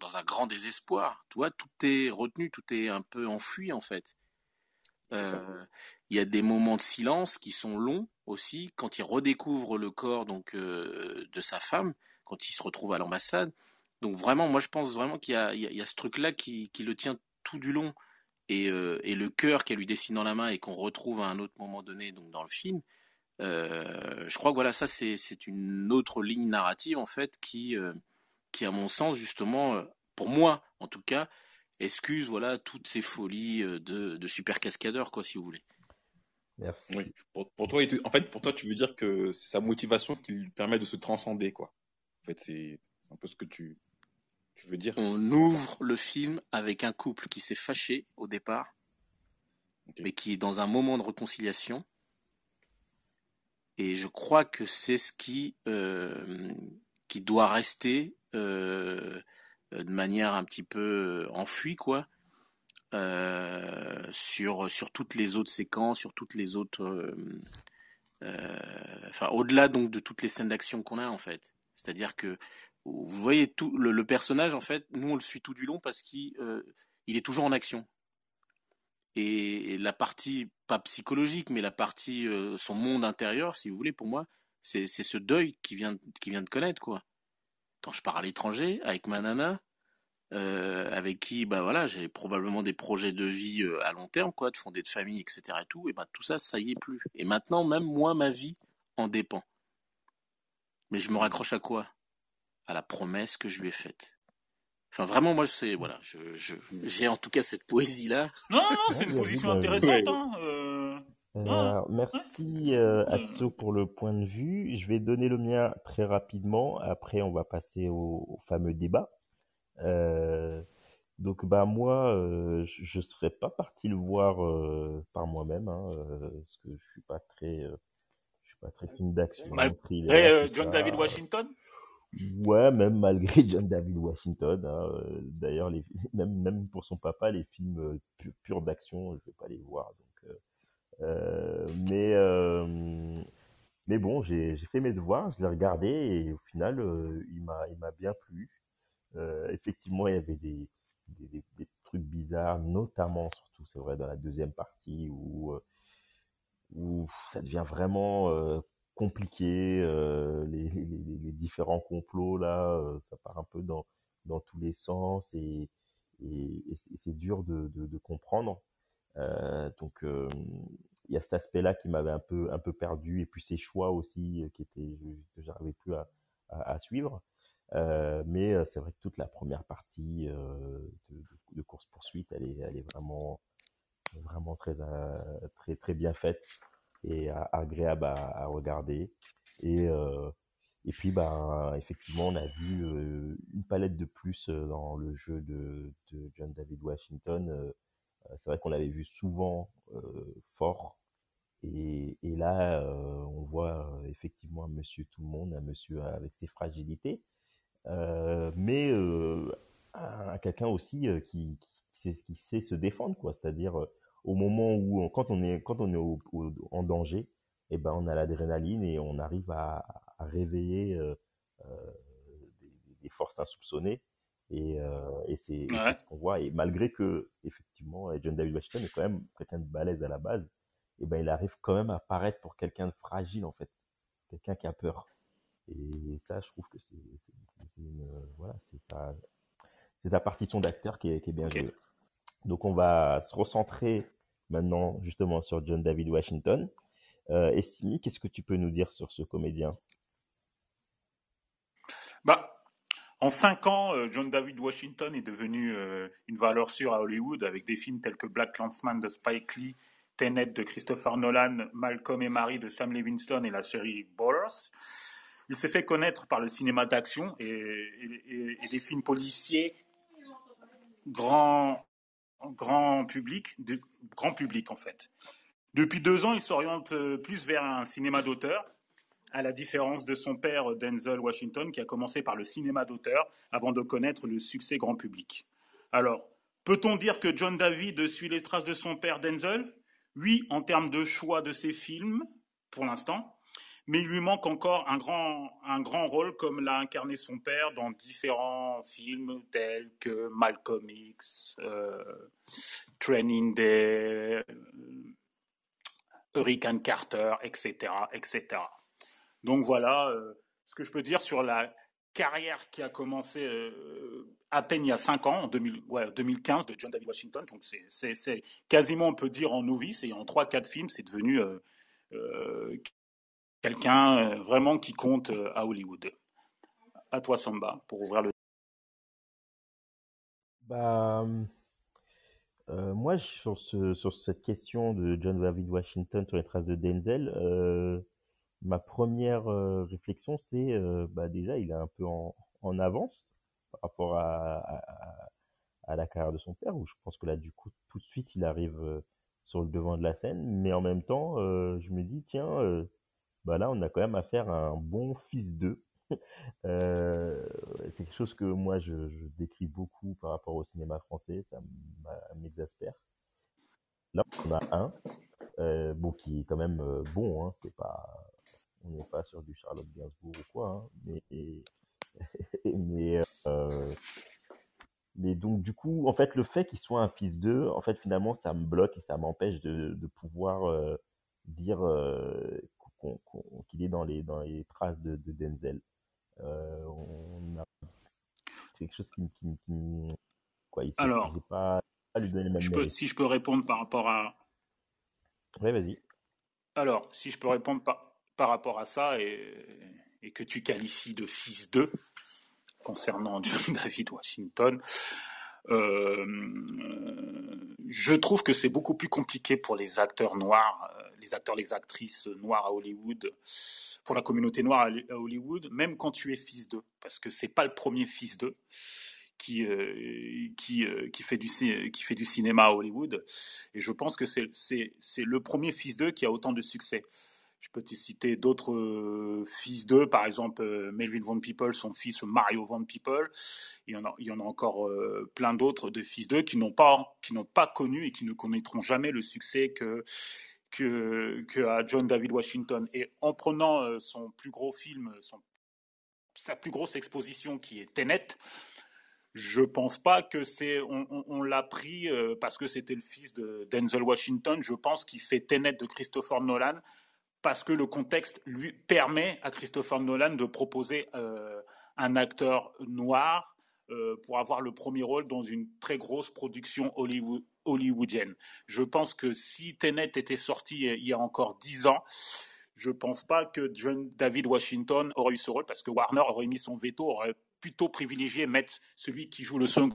[SPEAKER 4] dans un grand désespoir. Tu vois, tout est retenu, tout est un peu enfui en fait. Euh, Il y a des moments de silence qui sont longs aussi quand il redécouvre le corps donc euh, de sa femme, quand il se retrouve à l'ambassade. Donc vraiment, moi je pense vraiment qu'il y a, y y ce truc-là qui, qui le tient tout du long et, euh, et le cœur qu'elle lui dessine dans la main et qu'on retrouve à un autre moment donné donc dans le film. Euh, je crois que voilà ça c'est c'est une autre ligne narrative en fait qui euh, qui à mon sens justement euh, pour moi en tout cas excuse voilà toutes ces folies de, de super cascadeur quoi si vous voulez.
[SPEAKER 1] Merci.
[SPEAKER 6] Oui. Pour, pour toi, en fait, pour toi, tu veux dire que c'est sa motivation qui lui permet de se transcender, quoi. En fait, c'est c'est un peu ce que tu, tu veux dire.
[SPEAKER 4] On ouvre le film avec un couple qui s'est fâché au départ, mais qui est dans un moment de réconciliation. Et je crois que c'est ce qui, euh, qui doit rester euh, de manière un petit peu enfuie, quoi, euh, sur, sur toutes les autres séquences, sur toutes les autres. euh, euh, enfin, au-delà donc de toutes les scènes d'action qu'on a, en fait. C'est-à-dire que vous voyez tout le, personnage, en fait, nous on le suit tout du long parce qu'il euh, est toujours en action. Et, la partie, pas psychologique, mais la partie, euh, son monde intérieur, si vous voulez, pour moi, c'est ce deuil qu'il vient, qu'il vient de connaître, quoi. Quand je pars à l'étranger, avec ma nana, euh, avec qui, bah voilà, j'avais probablement des projets de vie à long terme, quoi, de fonder de famille, etc. et tout, et bah tout ça, ça y est plus. Et maintenant, même moi, ma vie en dépend. Mais je me raccroche à quoi? À la promesse que je lui ai faite. Enfin, vraiment, moi, c'est, voilà, je, je, j'ai en tout cas cette poésie-là.
[SPEAKER 2] Non, non, non,
[SPEAKER 1] Ouais,
[SPEAKER 2] c'est une position intéressante. Hein. euh,
[SPEAKER 1] Alors, merci euh, Atso pour le point de vue. Je vais donner le mien très rapidement. Après, on va passer au, au fameux débat. Euh, donc, bah moi, euh, je je serais pas parti le voir euh, par moi-même, hein, euh, parce que je suis pas très, euh, je suis pas très film d'action,
[SPEAKER 2] euh,
[SPEAKER 1] tout
[SPEAKER 2] John
[SPEAKER 1] ça.
[SPEAKER 2] David Washington?
[SPEAKER 1] Ouais, même malgré John David Washington. hein, euh, D'ailleurs, même, même pour son papa, les films euh, pu- purs d'action, je vais pas les voir. Donc, euh, mais, mais bon, j'ai fait mes devoirs, je l'ai regardé et au final, il m'a bien plu. Effectivement, il y avait des, des, trucs bizarres, notamment, surtout, c'est vrai, dans la deuxième partie où, où ça devient vraiment compliqué, euh, les, les, les- différents complots là, euh, ça part un peu dans, dans tous les sens et, et, c'est dur de, de, de comprendre. Euh, donc euh, il y a cet aspect-là qui m'avait un peu un peu perdu et puis ces choix aussi qui étaient que j'arrivais plus à, à, à suivre. Euh, mais c'est vrai que toute la première partie euh, de, de, course poursuite, elle est elle est vraiment vraiment très très très bien faite et agréable à, regarder. Et euh, et puis bah effectivement on a vu euh, une palette de plus euh, dans le jeu de, de John David Washington. C'est vrai qu'on l'avait vu souvent fort et, et là on voit effectivement un monsieur tout le monde, un monsieur avec ses fragilités, mais un- quelqu'un aussi qui, qui, sait, se défendre quoi. C'est-à-dire au moment où on- quand on est quand on est au, au- en danger, et ben on a l'adrénaline et on arrive à, à réveiller euh, euh, des, des forces insoupçonnées. Et, euh, et c'est
[SPEAKER 2] Ouais.
[SPEAKER 1] ce qu'on voit. Et malgré que effectivement John David Washington est quand même quelqu'un de balèze à la base et ben il arrive quand même à paraître pour quelqu'un de fragile en fait. Quelqu'un qui a peur. Et ça je trouve que c'est voilà c'est sa partition d'acteur qui est, qui est bien jouée. Donc on va se recentrer maintenant justement sur John David Washington euh, et Simi qu'est-ce que tu peux nous dire sur ce comédien?
[SPEAKER 2] Bah, en cinq ans, euh, John David Washington est devenu euh, une valeur sûre à Hollywood avec des films tels que Black Clansman de Spike Lee Tenet de Christopher Nolan, Malcolm et Marie de Sam Levinson et la série Ballers. Il s'est fait connaître par le cinéma d'action et, les films policiers grand public, grand public en fait. Depuis deux ans, il s'oriente euh, plus vers un cinéma d'auteur, à la différence de son père Denzel Washington, qui a commencé par le cinéma d'auteur avant de connaître le succès grand public. Alors, peut-on dire que John David suit les traces de son père Denzel? Oui, en termes de choix de ses films, pour l'instant, mais il lui manque encore un grand, un grand rôle comme l'a incarné son père dans différents films tels que Malcolm X, euh, Training Day, Hurricane Carter, etc., etc. Donc voilà euh, ce que je peux dire sur la carrière qui a commencé euh, à peine il y a 5 ans, en 2000, ouais, 2015, de John David Washington. Donc c'est quasiment, on peut dire, en novice. Et en 3-4 films, c'est devenu euh, quelqu'un vraiment qui compte à Hollywood. À toi, Samba, pour ouvrir le.
[SPEAKER 1] Bah, euh, moi, sur, ce, sur cette question de John David Washington sur les traces de Denzel, euh, ma première euh, réflexion, c'est euh, bah déjà, il est un peu en, avance par rapport à, à, à, la carrière de son père, où je pense que là, du coup, tout de suite, il arrive euh, sur le devant de la scène. Mais en même temps, je me dis, tiens, bah là, on a quand même affaire à un bon fils d'eux. Euh, c'est quelque chose que moi je, je, décris beaucoup par rapport au cinéma français, ça m'exaspère. Là, on a un, euh, bon, qui est quand même euh, bon, hein, c'est pas, on n'est pas sur du Charlotte Gainsbourg ou quoi, hein, mais, mais, euh, mais donc du coup, en fait, le fait qu'il soit un fils d'eux, en fait, finalement, ça me bloque et ça m'empêche de, de pouvoir euh, dire qu'il qu qu est dans les dans les traces de, de Denzel. Euh, on a quelque chose qui, qui, qui quoi, il
[SPEAKER 2] Alors,
[SPEAKER 1] pas, pas lui donner le même
[SPEAKER 2] je peux, si je peux répondre par rapport à.
[SPEAKER 1] Oui, vas-y.
[SPEAKER 2] Alors, si je peux répondre par, par rapport à ça et, et que tu qualifies de fils d'eux concernant John David Washington, je trouve que c'est beaucoup plus compliqué pour les acteurs noirs, euh, les acteurs, les actrices noires à Hollywood, pour la communauté noire à Hollywood, même quand tu es fils d'eux, parce que c'est pas le premier fils d'eux qui euh, qui euh, qui fait du qui fait du cinéma à Hollywood, et je pense que c'est c'est le premier fils d'eux qui a autant de succès. Je peux te citer d'autres euh, fils d'eux, par exemple euh, Melvin Van People, son fils Mario Van People. Il y en a, encore euh, plein d'autres de fils d'eux qui n'ont pas, qui n'ont pas connu et qui ne connaîtront jamais le succès que que, a John David Washington. Et en prenant son plus gros film, sa plus grosse exposition qui est Tenet, je pense pas que c'est on, on, l'a pris parce que c'était le fils de Denzel Washington. Je pense qu'il fait Tenet de Christopher Nolan parce que le contexte lui permet à Christopher Nolan de proposer euh, un acteur noir euh, pour avoir le premier rôle dans une très grosse production Hollywood, hollywoodienne. Je pense que si Tenet était sorti il y a encore dix ans, je pense pas que John David Washington aurait eu ce rôle parce que Warner aurait mis son veto, aurait plutôt privilégié mettre celui qui joue le second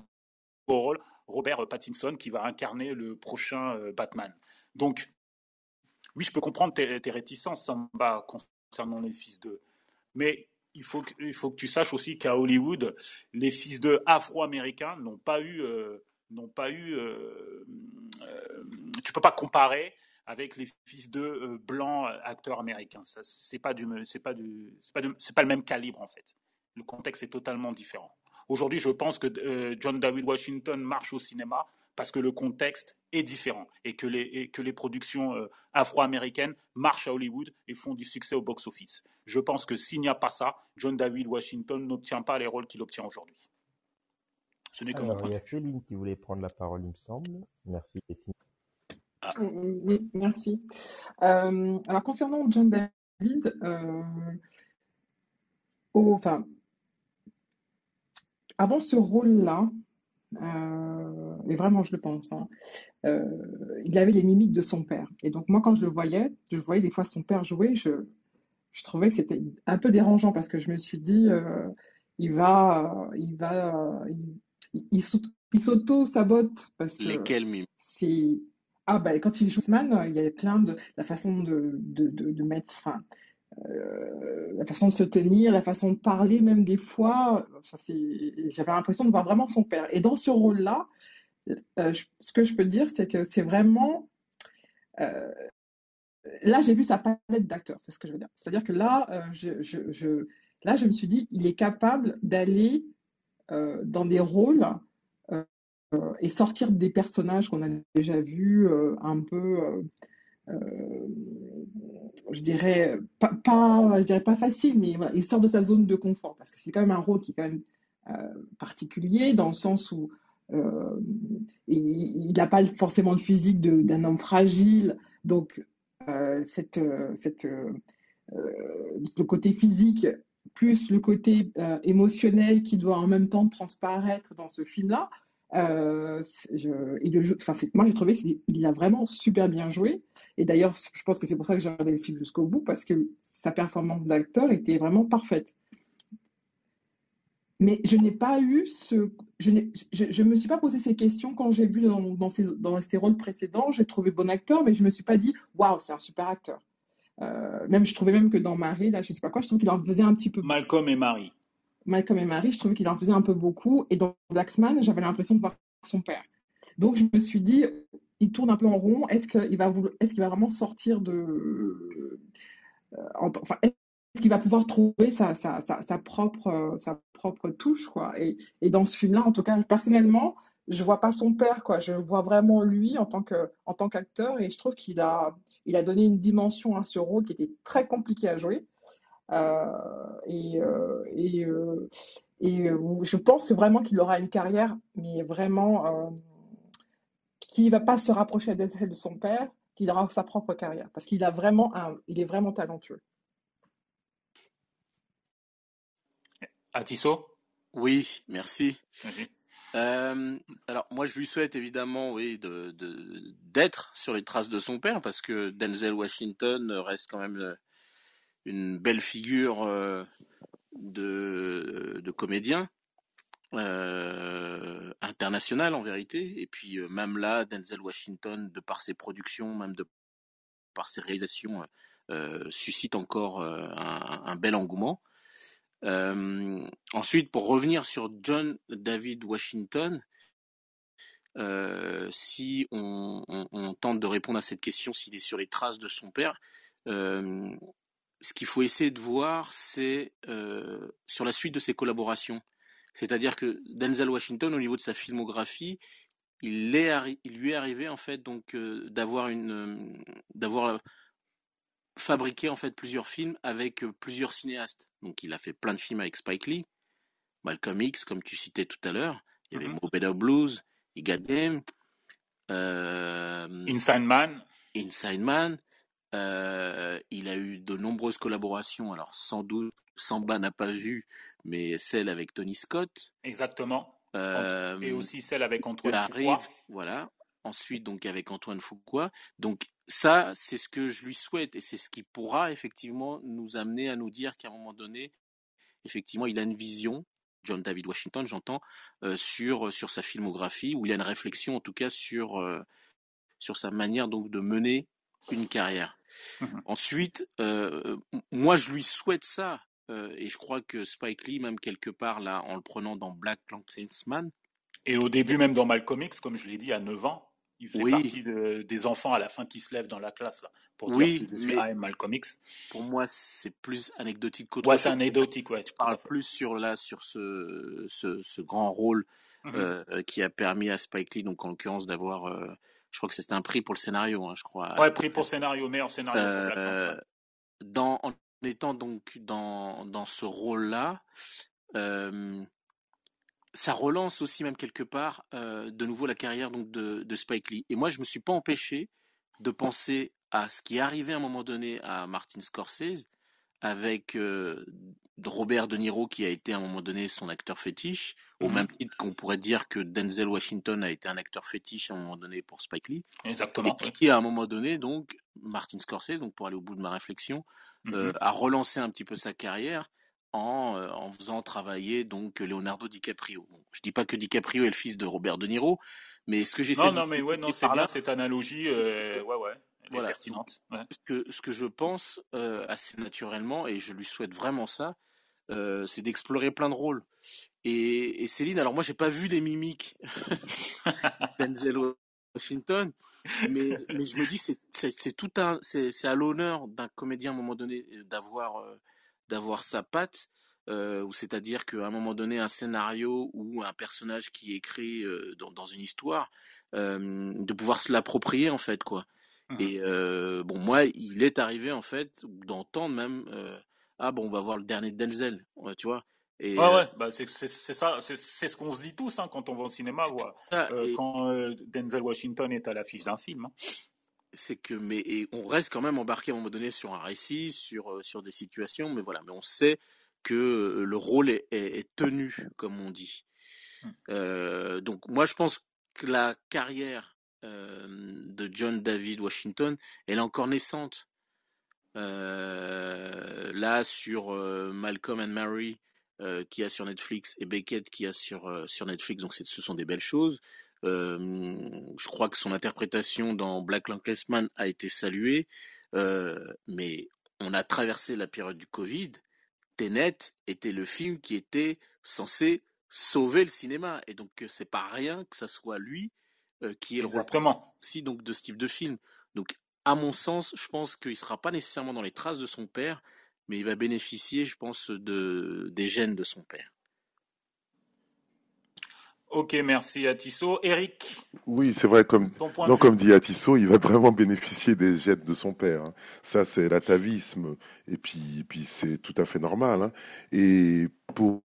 [SPEAKER 2] rôle, Robert Pattinson, qui va incarner le prochain euh, Batman. Donc oui, je peux comprendre tes, tes réticences, Samba, concernant les fils d'eux. Mais il faut, que, faut que tu saches aussi qu'à Hollywood, les fils d'eux afro-américains n'ont pas eu. Euh, n'ont pas eu euh, euh, tu peux pas comparer avec les fils de euh, blancs acteurs américains. Ça, c'est pas pas pas, pas le même calibre en fait. Le contexte est totalement différent. Aujourd'hui, je pense que John David Washington marche au cinéma parce que le contexte est différent et que les, et que les productions euh, afro-américaines marchent à Hollywood et font du succès au box-office. Je pense que s'il n'y a pas ça, John David Washington n'obtient pas les rôles qu'il obtient aujourd'hui.
[SPEAKER 1] Ce n'est que mon
[SPEAKER 2] point
[SPEAKER 1] il y a. Céline qui voulait prendre la parole, il me semble. Merci. Céline.
[SPEAKER 2] Ah,
[SPEAKER 3] Oui, merci. Euh, alors, concernant John David, euh, au- enfin, avant ce rôle-là, euh, et vraiment je le pense, hein, euh, il avait les mimiques de son père. Et donc moi, quand je le voyais, je voyais des fois son père jouer, je, je trouvais que c'était un peu dérangeant parce que je me suis dit, euh, il va, il va, il, il, il s'auto- il s'auto-sabote
[SPEAKER 4] Lesquels, Mimi
[SPEAKER 3] c'est Ah bah quand il joue Sman, il y a plein de la façon de, de, de, de mettre, enfin, la façon de se tenir, la façon de parler même des fois. J'avais l'impression de voir vraiment son père. Et dans ce rôle-là, euh, ce que je peux dire, c'est que c'est vraiment euh, là j'ai vu sa palette d'acteurs, c'est ce que je veux dire. C'est-à-dire que là, euh, je, là je me suis dit, il est capable d'aller euh, dans des rôles euh, euh, et sortir des personnages qu'on a déjà vus euh, un peu, euh, euh, je dirais pas, je dirais pas facile, mais il sort de sa zone de confort parce que c'est quand même un rôle qui est quand même euh, particulier dans le sens où euh, il n'a pas forcément le physique d'un homme fragile, donc euh, cette, euh, cette, le côté physique plus le côté émotionnel qui doit en même temps transparaître dans ce film-là. Euh, moi j'ai trouvé qu'il a vraiment super bien joué. Et d'ailleurs, je pense que c'est pour ça que j'ai regardé le film jusqu'au bout parce que sa performance d'acteur était vraiment parfaite. Mais je n'ai pas eu ce. Je ne me suis pas posé ces questions quand j'ai vu dans, dans, ses, dans ses rôles précédents. J'ai trouvé bon acteur, mais je me suis pas dit waouh, c'est un super acteur. Euh, même, je trouvais même que dans Marie, là, je sais pas quoi, je trouve qu'il en faisait un petit peu.
[SPEAKER 2] Malcolm et Marie.
[SPEAKER 3] Malcolm et Marie, je trouvais qu'il en faisait un peu beaucoup. Et dans Blacksman, j'avais l'impression de voir son père. Donc, je me suis dit, il tourne un peu en rond. Est-ce qu'il va, vraiment sortir de. euh, en- enfin, est-ce qu'il va pouvoir trouver sa, propre, euh, sa propre touche, quoi? Et, dans ce film-là, en tout cas, personnellement, je vois pas son père, quoi. Je vois vraiment lui en tant en qu'acteur, et je trouve qu'il a, il a donné une dimension à ce rôle qui était très compliqué à jouer. Euh, et, euh, et, euh, et euh, je pense que vraiment qu'il aura une carrière, mais vraiment euh, qui va pas se rapprocher de celle de son père, qu'il aura sa propre carrière, parce qu'il a vraiment un, il est vraiment talentueux.
[SPEAKER 2] Atisso
[SPEAKER 4] Oui, merci. Euh, alors moi je lui souhaite évidemment oui de de- d'être sur les traces de son père parce que Denzel Washington reste quand même euh, une belle figure euh, de comédien euh, international en vérité et puis euh, même là Denzel Washington de par ses productions même de par ses réalisations suscite encore un, bel engouement. Ensuite, pour revenir sur John David Washington, si on, tente de répondre à cette question, s'il est sur les traces de son père, ce qu'il faut essayer de voir, c'est euh, sur la suite de ses collaborations. C'est-à-dire que Denzel Washington, au niveau de sa filmographie, il, est arri- il lui est arrivé en fait donc euh, d'avoir une, euh, d'avoir fabriqué en fait plusieurs films avec plusieurs cinéastes. Donc il a fait plein de films avec Spike Lee, Malcolm X, comme tu citais tout à l'heure. Il y avait. Mo Better Blues, He Got
[SPEAKER 2] Inside Man.
[SPEAKER 4] Inside Man. Euh, il a eu de nombreuses collaborations. Alors sans doute, Samba n'a pas vu, mais celle avec Tony Scott.
[SPEAKER 2] Exactement.
[SPEAKER 4] Euh,
[SPEAKER 2] Et aussi celle avec Antoine Fuqua.
[SPEAKER 4] voilà. Ensuite, donc avec Antoine Fuqua. Donc ça, c'est ce que je lui souhaite et c'est ce qui pourra effectivement nous amener à nous dire qu'à un moment donné, effectivement, il a une vision. John David Washington, j'entends, euh, sur sur sa filmographie, où il a une réflexion en tout cas sur euh, sur sa manière donc de mener une carrière.
[SPEAKER 2] Mhm.
[SPEAKER 4] Ensuite, euh, moi je lui souhaite ça, euh, et je crois que Spike Lee, même quelque part là, en le prenant dans Black Klansman,
[SPEAKER 2] Et au début, même dans Malcolm X, comme je l'ai dit, à 9 ans, il fait
[SPEAKER 4] Oui.
[SPEAKER 2] partie de- des enfants à la fin qui se lèvent dans la classe là, pour
[SPEAKER 4] Oui,
[SPEAKER 2] dire
[SPEAKER 4] mais-
[SPEAKER 2] am Malcolm X.
[SPEAKER 4] pour moi c'est plus anecdotique qu'autre
[SPEAKER 2] Ouais,
[SPEAKER 4] chose.
[SPEAKER 2] c'est anecdotique, ouais.
[SPEAKER 4] Je parle plus sur là sur ce ce, ce grand rôle euh, qui a permis à Spike Lee, donc en l'occurrence d'avoir, euh, je crois que c'était un prix pour le scénario, hein, je crois.
[SPEAKER 2] Ouais, prix pour scénario, meilleur scénario
[SPEAKER 4] Euh, dans en étant donc dans dans ce rôle-là, euh, ça relance aussi même quelque part euh, de nouveau la carrière donc de, de Spike Lee. Et moi, je me suis pas empêché de penser à ce qui est arrivé à un moment donné à Martin Scorsese avec euh, Robert De Niro qui a été à un moment donné son acteur fétiche, au
[SPEAKER 2] Mhm.
[SPEAKER 4] même titre qu'on pourrait dire que Denzel Washington a été un acteur fétiche à un moment donné pour Spike Lee.
[SPEAKER 2] Exactement.
[SPEAKER 4] Et qui, à un moment donné, donc, Martin Scorsese, donc pour aller au bout de ma réflexion, euh,
[SPEAKER 2] Mhm.
[SPEAKER 4] a relancé un petit peu sa carrière en, euh, en faisant travailler donc Leonardo DiCaprio. Bon, je dis pas que DiCaprio est le fils de Robert De Niro, Mais ce que j'essaie
[SPEAKER 2] Non,
[SPEAKER 4] de
[SPEAKER 2] non, mais ouais, non, c'est bien cette analogie. euh, ouais, ouais,
[SPEAKER 4] voilà.
[SPEAKER 2] est pertinente. Ouais.
[SPEAKER 4] Ce que, ce que je pense euh, assez naturellement, et je lui souhaite vraiment ça, euh, c'est d'explorer plein de rôles. Et, et Céline, alors moi, j'ai pas vu les mimiques Denzel Washington, mais, mais je me dis, c'est, tout un, c'est, à l'honneur d'un comédien à un moment donné euh, d'avoir, euh, d'avoir sa patte, euh, c'est-à-dire qu'à un moment donné, un scénario ou un personnage qui est créé euh, dans, dans une histoire, euh, de pouvoir se l'approprier en fait, quoi.
[SPEAKER 2] Mhm.
[SPEAKER 4] Et euh, bon, moi, il est arrivé en fait d'entendre même, euh, ah bon, on va voir le dernier Denzel, tu vois. Et,
[SPEAKER 2] Ouais,
[SPEAKER 4] euh,
[SPEAKER 2] ouais, bah c'est ça, c'est ce qu'on se dit tous hein, quand on va au cinéma, voilà.
[SPEAKER 4] ça,
[SPEAKER 2] Euh,
[SPEAKER 4] et
[SPEAKER 2] quand Denzel Washington est à l'affiche d'un film. hein.
[SPEAKER 4] c'est que, mais et on reste quand même embarqué à un moment donné sur un récit, sur sur des situations, mais voilà, mais on sait que le rôle est, est, est tenu, comme on dit. Euh, donc moi, je pense que la carrière de John David Washington, elle est encore naissante. Euh, là, sur euh, Malcolm and Mary, euh, qui a sur Netflix, et Beckett, qui a sur, euh, sur Netflix, donc ce sont des belles choses. Euh, je crois que son interprétation dans Black Lanklessman a été saluée, euh, mais on a traversé la période du Covid. Tenet était le film qui était censé sauver le cinéma, et donc euh, c'est pas rien que ça soit lui euh, qui est le rôle principal
[SPEAKER 2] Exactement.
[SPEAKER 4] aussi donc de ce type de film. Donc à mon sens, je pense qu'il sera pas nécessairement dans les traces de son père, mais il va bénéficier, je pense, de des gènes de son père.
[SPEAKER 2] Ok, merci à Tissot. Eric,
[SPEAKER 5] Oui, c'est vrai, comme, non, comme dit Atisso, il va vraiment bénéficier des jets de son père. hein. Ça, c'est l'atavisme, et puis, puis c'est tout à fait normal. hein. Et pour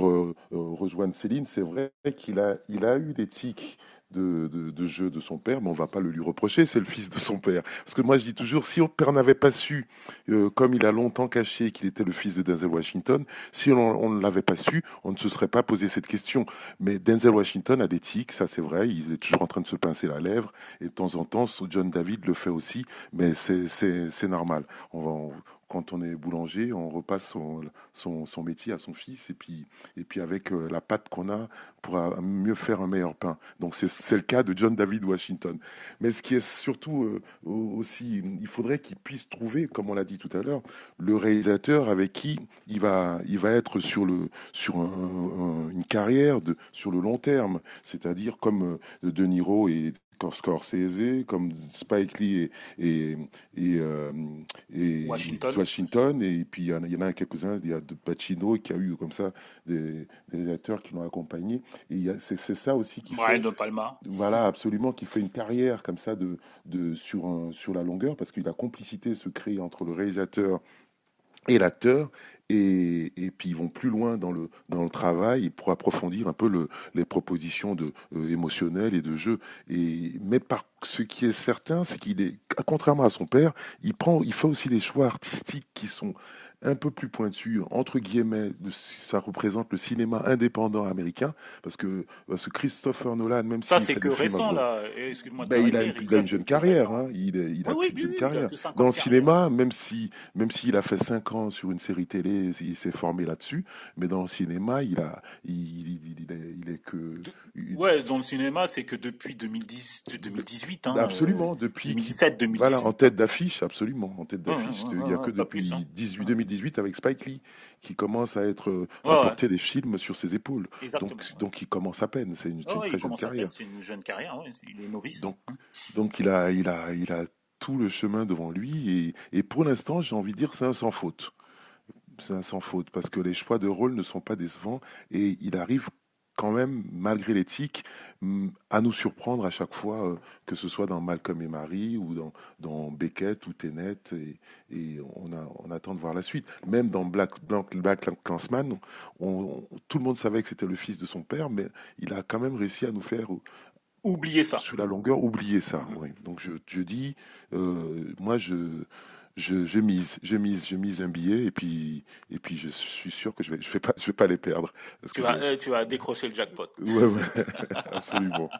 [SPEAKER 5] euh, euh, rejoindre Céline, c'est vrai qu'il a, il a eu des tics de, jeu de son père, mais on va pas le lui reprocher, c'est le fils de son père. Parce que moi, je dis toujours, si on père n'avait pas su, euh, comme il a longtemps caché qu'il était le fils de Denzel Washington, si on, ne l'avait pas su, on ne se serait pas posé cette question. Mais Denzel Washington a des tics, ça c'est vrai, il est toujours en train de se pincer la lèvre, et de temps en temps, John David le fait aussi, mais c'est normal. On va, quand on est boulanger, on repasse son, son, son métier à son fils, et puis, et puis avec euh, la pâte qu'on a, pour mieux faire un meilleur pain. Donc c'est le cas de John David Washington. Mais ce qui est surtout euh, au- aussi, il faudrait qu'il puisse trouver, comme on l'a dit tout à l'heure, le réalisateur avec qui il va, il va être sur, le, sur un- un- une carrière de, sur le long terme, c'est-à-dire comme euh, De Niro et Scorsese, comme Spike Lee et, et, et, euh, et
[SPEAKER 2] Washington.
[SPEAKER 5] Washington, et puis il y en a, quelques-uns, il y a de Pacino qui a eu comme ça des, des réalisateurs qui l'ont accompagné, et c'est c'est ça aussi qui
[SPEAKER 2] Brian
[SPEAKER 5] fait
[SPEAKER 2] De Palma.
[SPEAKER 5] voilà, absolument, qui fait une carrière comme ça de, de, sur, un- sur la longueur, parce que la complicité se crée entre le réalisateur et l'acteur, et, et puis ils vont plus loin dans le, dans le travail pour approfondir un peu le, les propositions de, euh, émotionnelles et de jeu. Et, mais par, ce qui est certain, c'est qu'il est, contrairement à son père, il, prend, il fait aussi des choix artistiques qui sont un peu plus pointus, entre guillemets, de, ça représente le cinéma indépendant américain, parce que, parce que Christopher Nolan, même
[SPEAKER 2] Ça, c'est que récent, là. Excuse-moi
[SPEAKER 5] ben, il a, une- il a une jeune carrière, hein. il, a
[SPEAKER 2] Oui, oui,
[SPEAKER 5] carrière.
[SPEAKER 2] que 5 ans
[SPEAKER 5] Dans le cinéma, même si, même s'il a fait 5 ans sur une série télé, il s'est formé là-dessus, mais dans le cinéma, il a, il, est, que,
[SPEAKER 2] De-
[SPEAKER 5] une-
[SPEAKER 2] Ouais, dans le cinéma, c'est que depuis 2010, de 2018, hein,
[SPEAKER 5] absolument,
[SPEAKER 2] euh,
[SPEAKER 5] depuis qu'il,
[SPEAKER 2] 2017,
[SPEAKER 5] voilà, en
[SPEAKER 2] 2018.
[SPEAKER 5] tête d'affiche, absolument, en tête d'affiche. Il n'y a que
[SPEAKER 2] pas
[SPEAKER 5] depuis
[SPEAKER 2] plus, hein.
[SPEAKER 5] 18,
[SPEAKER 2] Ouais.
[SPEAKER 5] 2018 avec Spike Lee qui commence à être, euh, à
[SPEAKER 2] Ouais, ouais,
[SPEAKER 5] porter des films sur ses épaules. Donc,
[SPEAKER 2] ouais.
[SPEAKER 5] donc il commence à peine. C'est une, très jeune carrière.
[SPEAKER 2] peine, c'est une jeune carrière, ouais, il est novice.
[SPEAKER 5] Donc, donc il a, il a, il a tout le chemin devant lui et, et pour l'instant, j'ai envie de dire, c'est un sans faute. C'est un sans faute parce que les choix de rôle ne sont pas décevants et il arrive quand même, malgré l'éthique, hum, à nous surprendre à chaque fois, euh, que ce soit dans Malcolm et Marie ou dans, dans Beckett ou Tenet, et, et on, a, on attend de voir la suite. Même dans Black, Black, Black Clansman, on- on- tout le monde savait que c'était le fils de son père, mais il a quand même réussi à nous faire
[SPEAKER 2] Oubliez ça.
[SPEAKER 5] sur la longueur, oubliez ça. oui. Donc je, je dis, euh, moi je, je, je mise, je mise, je mise un billet et puis et puis je suis sûr que je vais, je vais pas, je vais pas les perdre. Parce
[SPEAKER 2] Tu
[SPEAKER 5] que
[SPEAKER 2] vas,
[SPEAKER 5] je-
[SPEAKER 2] euh, tu vas décrocher le jackpot.
[SPEAKER 5] ouais, ouais, absolument.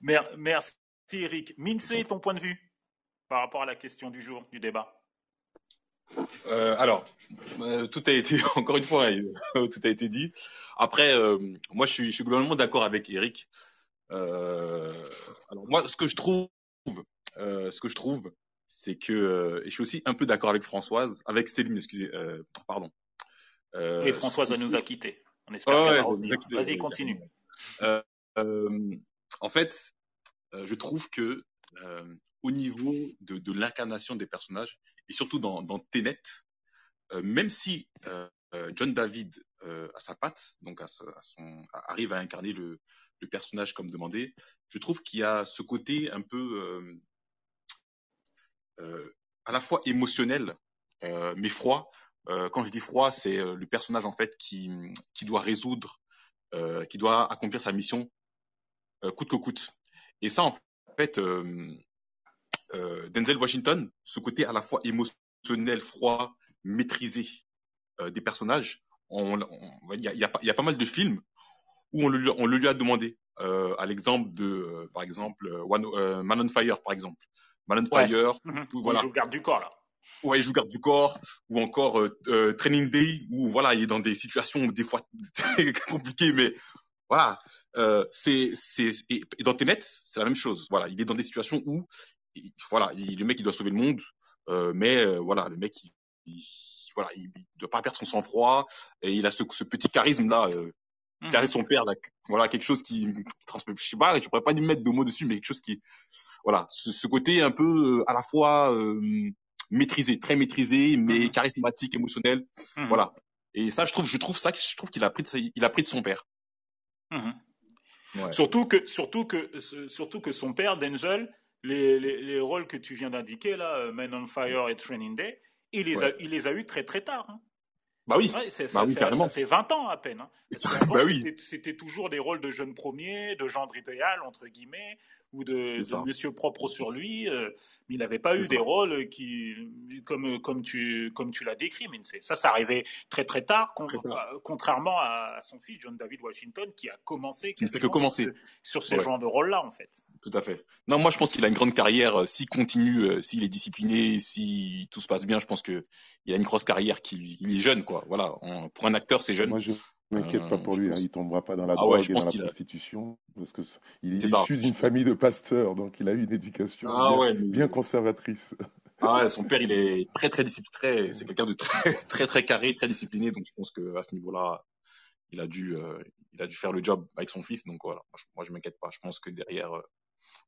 [SPEAKER 2] Mer- Merci Eric. Minsé, ton point de vue par rapport à la question du jour, du débat.
[SPEAKER 6] Euh, alors, euh, tout a été, encore une fois, euh, tout a été dit. Après, euh, moi, je suis, je suis globalement d'accord avec Eric. Euh, alors moi, ce que je trouve, euh, ce que je trouve, c'est que euh, et je suis aussi un peu d'accord avec Françoise, avec Céline, excusez, euh, pardon. Euh,
[SPEAKER 2] Et Françoise
[SPEAKER 6] sur-
[SPEAKER 2] nous a quittés. On espère qu'elle va revenir. Vas-y, continue.
[SPEAKER 6] En fait, je trouve que au niveau de, de l'incarnation des personnages et surtout dans, dans Tenet, même si John David a sa patte, donc à, à son, à- arrive à incarner le, le personnage comme demandé, je trouve qu'il y a ce côté un peu à la fois émotionnel euh, mais froid. Euh, quand je dis froid, c'est euh, le personnage en fait qui, qui doit résoudre, euh, qui doit accomplir sa mission euh, coûte que coûte. Et ça, en fait, euh, euh, Denzel Washington, ce côté à la fois émotionnel, froid, maîtrisé euh, des personnages, on- on- il y, a, pas- mal de films où on le, lui- a demandé. Euh, à l'exemple de, euh, par exemple, euh, euh, Man on Fire, par exemple. Man on
[SPEAKER 2] Ouais.
[SPEAKER 6] Fire,
[SPEAKER 2] Mhm.
[SPEAKER 6] où,
[SPEAKER 2] Il
[SPEAKER 6] voilà,
[SPEAKER 2] joue garde du corps, là.
[SPEAKER 6] ouais, il joue garde du corps, ou encore euh, euh, Training Day, où voilà, il est dans des situations des fois compliquées, mais voilà, euh, c'est c'est et, et dans Tenet, c'est la même chose. Voilà, il est dans des situations où il- voilà, il, le mec il doit sauver le monde, mais voilà, le mec il, il- voilà, il, il doit pas perdre son sang-froid et il a ce, ce petit charisme là. Carré son père là, voilà quelque chose qui je sais pas, je pourrais pas lui mettre de mots dessus, mais quelque chose qui voilà, ce, ce côté un peu euh, à la fois euh, maîtrisé, très maîtrisé, mais
[SPEAKER 2] Mhm.
[SPEAKER 6] charismatique, émotionnel,
[SPEAKER 2] Mhm.
[SPEAKER 6] voilà. Et ça, je trouve, je trouve ça, je trouve qu'il a pris de, il a pris de son père. Ouais.
[SPEAKER 2] Surtout que, surtout que, surtout que son père, Denzel, les, les, les rôles que tu viens d'indiquer là, euh, Men on Fire et Training Day, il les, a, il les a eus très très tard. hein.
[SPEAKER 6] Bah oui,
[SPEAKER 2] Ouais,
[SPEAKER 6] bah
[SPEAKER 2] ça,
[SPEAKER 6] oui,
[SPEAKER 2] fait,
[SPEAKER 6] carrément.
[SPEAKER 2] ça fait 20 ans à peine. hein.
[SPEAKER 6] Bah oui,
[SPEAKER 2] c'était- toujours des rôles de jeunes premiers, de gens idéal, entre guillemets, ou de, monsieur propre sur lui. euh, mais il n'avait pas eu
[SPEAKER 6] ça.
[SPEAKER 2] des rôles qui, comme, comme tu, comme tu l'as décrit. Mais c'est- ça, ça arrivait très très tard, con-
[SPEAKER 6] Très tard.
[SPEAKER 2] euh, contrairement à, son fils, John David Washington, qui a commencé
[SPEAKER 6] Qui ne fait que
[SPEAKER 2] sur,
[SPEAKER 6] commencer.
[SPEAKER 2] ce, sur ces
[SPEAKER 6] Ouais,
[SPEAKER 2] genres de rôles-là, en fait.
[SPEAKER 6] tout à fait. Non, moi, je pense qu'il a une grande carrière. euh, S'il continue, euh, s'il est discipliné, si tout se passe bien, je pense que il a une grosse carrière. Qui, il est jeune, quoi. Voilà. Pour un acteur, c'est jeune.
[SPEAKER 5] Moi, je m'inquiète pas
[SPEAKER 6] Euh,
[SPEAKER 5] pour lui. hein.
[SPEAKER 6] pense.
[SPEAKER 5] Il tombera pas dans la
[SPEAKER 6] Ah
[SPEAKER 5] drogue et dans la
[SPEAKER 6] a.
[SPEAKER 5] prostitution, parce que il
[SPEAKER 6] C'est
[SPEAKER 5] est
[SPEAKER 6] ça.
[SPEAKER 5] issu d'une famille de pasteurs, donc il a eu une éducation
[SPEAKER 6] Ah
[SPEAKER 5] bien,
[SPEAKER 6] ouais,
[SPEAKER 5] bien
[SPEAKER 6] mais
[SPEAKER 5] conservatrice.
[SPEAKER 6] ah ouais, son père, il est très très discipliné. Très, c'est quelqu'un de très très très carré, très discipliné. Donc, je pense que à ce niveau-là, il a dû, euh, il a dû faire le job avec son fils. Donc voilà. Moi, je, m'inquiète pas. Je pense que derrière. euh,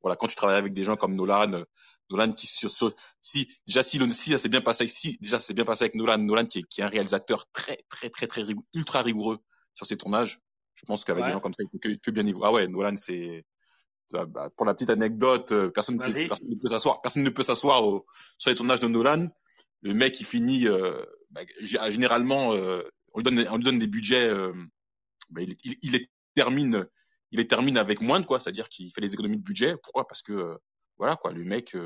[SPEAKER 6] voilà, quand tu travailles avec des gens comme Nolan, euh, Nolan qui sur, sur- si déjà si, le, si ça s'est bien passé, si déjà ça s'est bien passé avec Nolan, Nolan qui est, qui est un réalisateur très très très très ultra rigoureux sur ses tournages, je pense qu'avec des gens comme ça, il peut que, que bien niveau. Ah ouais, Nolan c'est ah, bah, pour la petite anecdote, euh, personne ne peut,
[SPEAKER 2] vas-y.
[SPEAKER 6] personne ne peut s'asseoir, personne ne peut s'asseoir au- sur les tournages de Nolan. Le mec il finit euh, bah, g- généralement euh, on lui donne on lui donne des budgets euh, bah, il, il, il les termine, il les termine avec moins de quoi, c'est-à-dire qu'il fait des économies de budget. Pourquoi? Parce que euh, voilà quoi, le mec,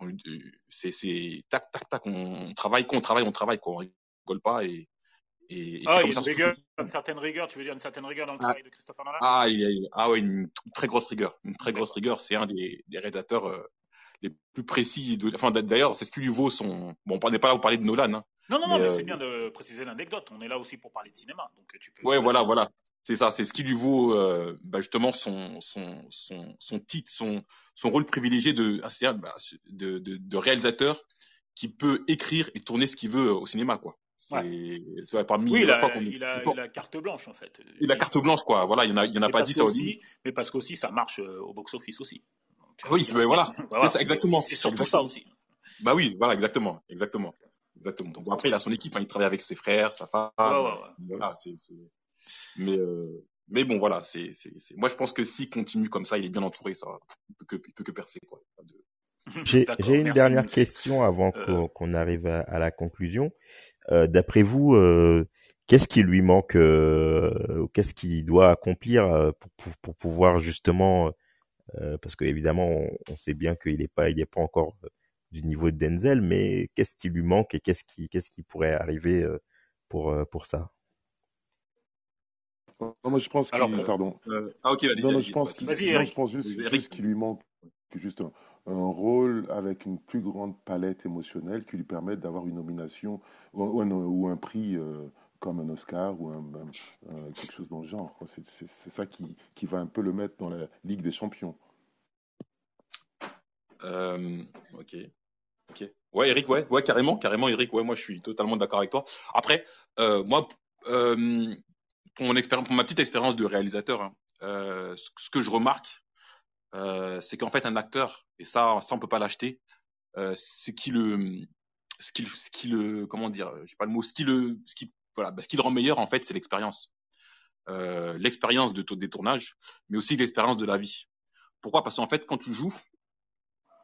[SPEAKER 6] on c'est tac tac tac, on, on travaille, qu'on travaille, on travaille, quoi, on rigole pas et et, et
[SPEAKER 2] Ah, il y a une rigueur, une certaine rigueur, tu veux dire une certaine rigueur dans le
[SPEAKER 6] Ah,
[SPEAKER 2] travail de Christopher Nolan?
[SPEAKER 6] Ah, il y a- a- ah ouais, une très grosse rigueur, une très grosse rigueur. C'est un des, des réalisateurs euh, les plus précis. De, enfin d'ailleurs, c'est ce qui lui vaut son. Bon, on n'est pas là pour parler de Nolan, hein,
[SPEAKER 2] Non, non,
[SPEAKER 6] mais
[SPEAKER 2] non, mais
[SPEAKER 6] euh,
[SPEAKER 2] c'est bien de préciser l'anecdote. On est là aussi pour parler de cinéma, donc euh, tu peux.
[SPEAKER 6] Ouais, voilà, voilà. C'est ça, c'est ce qui lui vaut euh, bah, justement son, son, son, son titre, son, son rôle privilégié de, ah, bah, de, de, de réalisateur qui peut écrire et tourner ce qu'il veut au cinéma, quoi.
[SPEAKER 2] Ouais.
[SPEAKER 6] C'est, vrai, parmi,
[SPEAKER 2] Oui, il
[SPEAKER 6] crois
[SPEAKER 2] a,
[SPEAKER 6] qu'on,
[SPEAKER 2] il a,
[SPEAKER 6] on-
[SPEAKER 2] il a carte blanche en fait.
[SPEAKER 6] il a carte blanche, quoi. Voilà, il y en a, il y en a pas
[SPEAKER 2] parce
[SPEAKER 6] 10 à
[SPEAKER 2] qu'aussi,
[SPEAKER 6] Hollywood.
[SPEAKER 2] mais parce qu'aussi ça marche euh, au box-office aussi. Donc,
[SPEAKER 6] Ah
[SPEAKER 2] euh,
[SPEAKER 6] Oui, voilà, ça, exactement,
[SPEAKER 2] c'est surtout ça
[SPEAKER 6] exactement.
[SPEAKER 2] aussi.
[SPEAKER 6] Bah oui, voilà, exactement, exactement, exactement.
[SPEAKER 2] Donc,
[SPEAKER 6] Bon, après, il a son équipe, hein, il travaille avec ses frères, sa femme,
[SPEAKER 2] ouais, ouais, ouais.
[SPEAKER 6] voilà, c'est, c'est, mais, euh, mais bon, voilà, c'est, c'est, c'est, moi, je pense que s'il continue comme ça, il est bien entouré, ça, il peut que, il peut que percer, quoi. De-
[SPEAKER 1] J'ai une dernière question avant
[SPEAKER 2] Euh,
[SPEAKER 1] qu'on qu'on arrive à, à la conclusion. Euh, D'après vous, euh, qu'est-ce qui lui manque, euh, ou qu'est-ce qu'il doit accomplir pour, pour, pour pouvoir justement, euh, parce que évidemment, on, on sait bien qu'il n'est pas, il est pas encore du niveau de Denzel, mais qu'est-ce qui lui manque et qu'est-ce qui, qu'est-ce qui pourrait arriver euh, pour euh, pour ça?
[SPEAKER 5] Non, moi, je pense
[SPEAKER 2] alors,
[SPEAKER 5] pardon.
[SPEAKER 6] Euh, ah, ok, allez-y,
[SPEAKER 5] Non, non, je pense
[SPEAKER 6] vas-y.
[SPEAKER 5] qu'il,
[SPEAKER 2] vas-y
[SPEAKER 5] non,
[SPEAKER 2] Eric.
[SPEAKER 5] je pense juste,
[SPEAKER 6] Eric,
[SPEAKER 5] juste qu'il lui manque juste un, rôle avec une plus grande palette émotionnelle qui lui permette d'avoir une nomination ou, un, prix euh, comme un Oscar ou quelque chose dans le genre. C'est ça qui, qui, va un peu le mettre dans la Ligue des Champions.
[SPEAKER 6] Euh, ok. Ok. Ouais, Eric, ouais, ouais, carrément, carrément, Eric, ouais, moi je suis totalement d'accord avec toi. Après, euh, moi, pour mon pour ma petite expérience de réalisateur, hein, ce, que je remarque, euh, c'est qu'en fait un acteur, et ça, ça on peut pas l'acheter, euh, ce qui le, ce qui, ce qui le, comment dire, j'ai pas le mot, ce qui le, ce qui, voilà, bah, ce qui le rend meilleur en fait, c'est l'expérience, euh, l'expérience de des tournages, mais aussi l'expérience de la vie. Pourquoi? Parce qu'en fait, quand tu joues,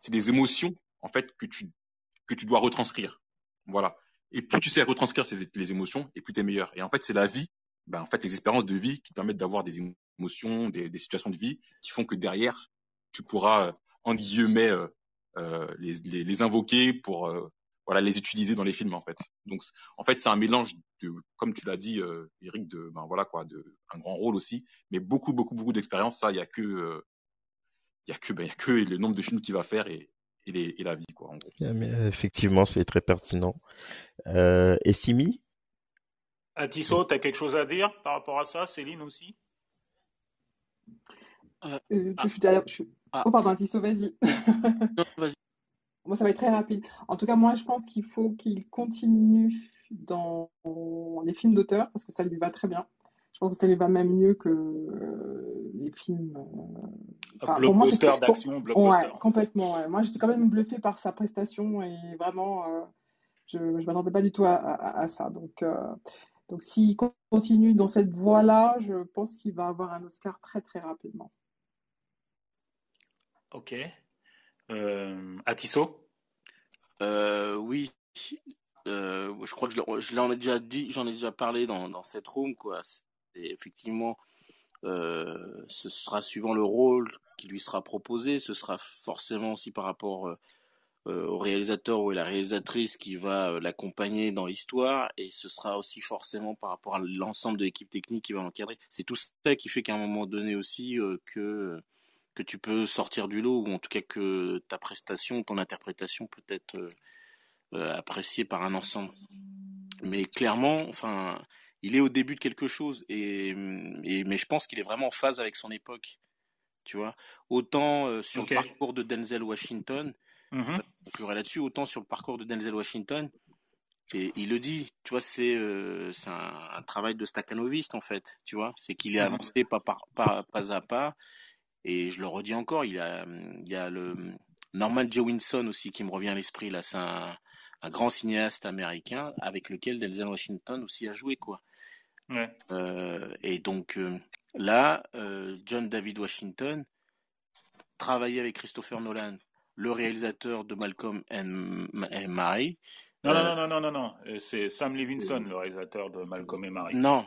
[SPEAKER 6] c'est des émotions en fait que tu que tu dois retranscrire. Voilà. Et plus tu sais retranscrire ces, les émotions, et plus tu es meilleur. Et en fait, c'est la vie, ben, en fait, les expériences de vie qui permettent d'avoir des émotions, des, des, situations de vie qui font que derrière, tu pourras, euh, en guillemets, euh, euh, les, les, les, invoquer pour euh, voilà les utiliser dans les films en fait. Donc en fait c'est un mélange de comme tu l'as dit euh, Eric de ben voilà quoi de un grand rôle aussi mais beaucoup beaucoup beaucoup d'expérience ça il y a que euh, il y a que ben il y a que le nombre de films qu'il va faire et et, les, et la vie quoi en gros.
[SPEAKER 1] Mais effectivement c'est très pertinent. Euh, et Simi?
[SPEAKER 2] Atisso, tu as quelque chose à dire par rapport à ça? Céline aussi?
[SPEAKER 3] Euh, euh, je, suis je suis... Ah. Oh, pardon, Atisso, vas-y.
[SPEAKER 4] vas-y.
[SPEAKER 3] Moi, ça va être très rapide. En tout cas, moi, je pense qu'il faut qu'il continue dans les films d'auteur parce que ça lui va très bien. Je pense que ça lui va même mieux que euh, les films.
[SPEAKER 2] Euh... Blockbuster d'action, blockbuster.
[SPEAKER 3] Ouais, complètement. Ouais. Moi, j'étais quand même bluffée par sa prestation et vraiment, euh, je ne m'attendais pas du tout à, à, à ça. Donc, euh, donc s'il continue dans cette voie-là, je pense qu'il va avoir un Oscar très, très rapidement.
[SPEAKER 2] Ok. Euh,
[SPEAKER 4] euh, Oui. Euh, je crois que je l'en déjà dit, j'en ai déjà parlé dans, dans cette room, quoi. Effectivement, euh, ce sera suivant le rôle qui lui sera proposé, ce sera forcément aussi par rapport au réalisateur ou à la réalisatrice qui va l'accompagner dans l'histoire, et ce sera aussi forcément par rapport à l'ensemble de l'équipe technique qui va l'encadrer. C'est tout ça qui fait qu'à un moment donné aussi que que tu peux sortir du lot ou en tout cas que ta prestation, ton interprétation peut être euh, euh, appréciée par un ensemble. Mais clairement, enfin, il est au début de quelque chose et, et mais je pense qu'il est vraiment en phase avec son époque. Tu vois, autant euh, sur okay. le parcours de Denzel Washington, mm -hmm. là-dessus, autant sur le parcours de Denzel Washington, et il le dit, tu vois, c'est euh, un, un, travail de staccanoviste en fait, tu vois, c'est qu'il est avancé pas, par, pas, pas à pas, et je le redis encore, il y a, il y a le Norman Jewinson aussi qui me revient à l'esprit. Là, c'est un, un, grand cinéaste américain avec lequel Denzel Washington aussi a joué, quoi.
[SPEAKER 2] Ouais.
[SPEAKER 4] Euh, et donc euh, là, euh, John David Washington travaillait avec Christopher Nolan, le réalisateur de Malcolm and, and Marie.
[SPEAKER 2] Non, non, non, non, non, non, c'est Sam Levinson, le réalisateur de Malcolm et Marie.
[SPEAKER 4] Non,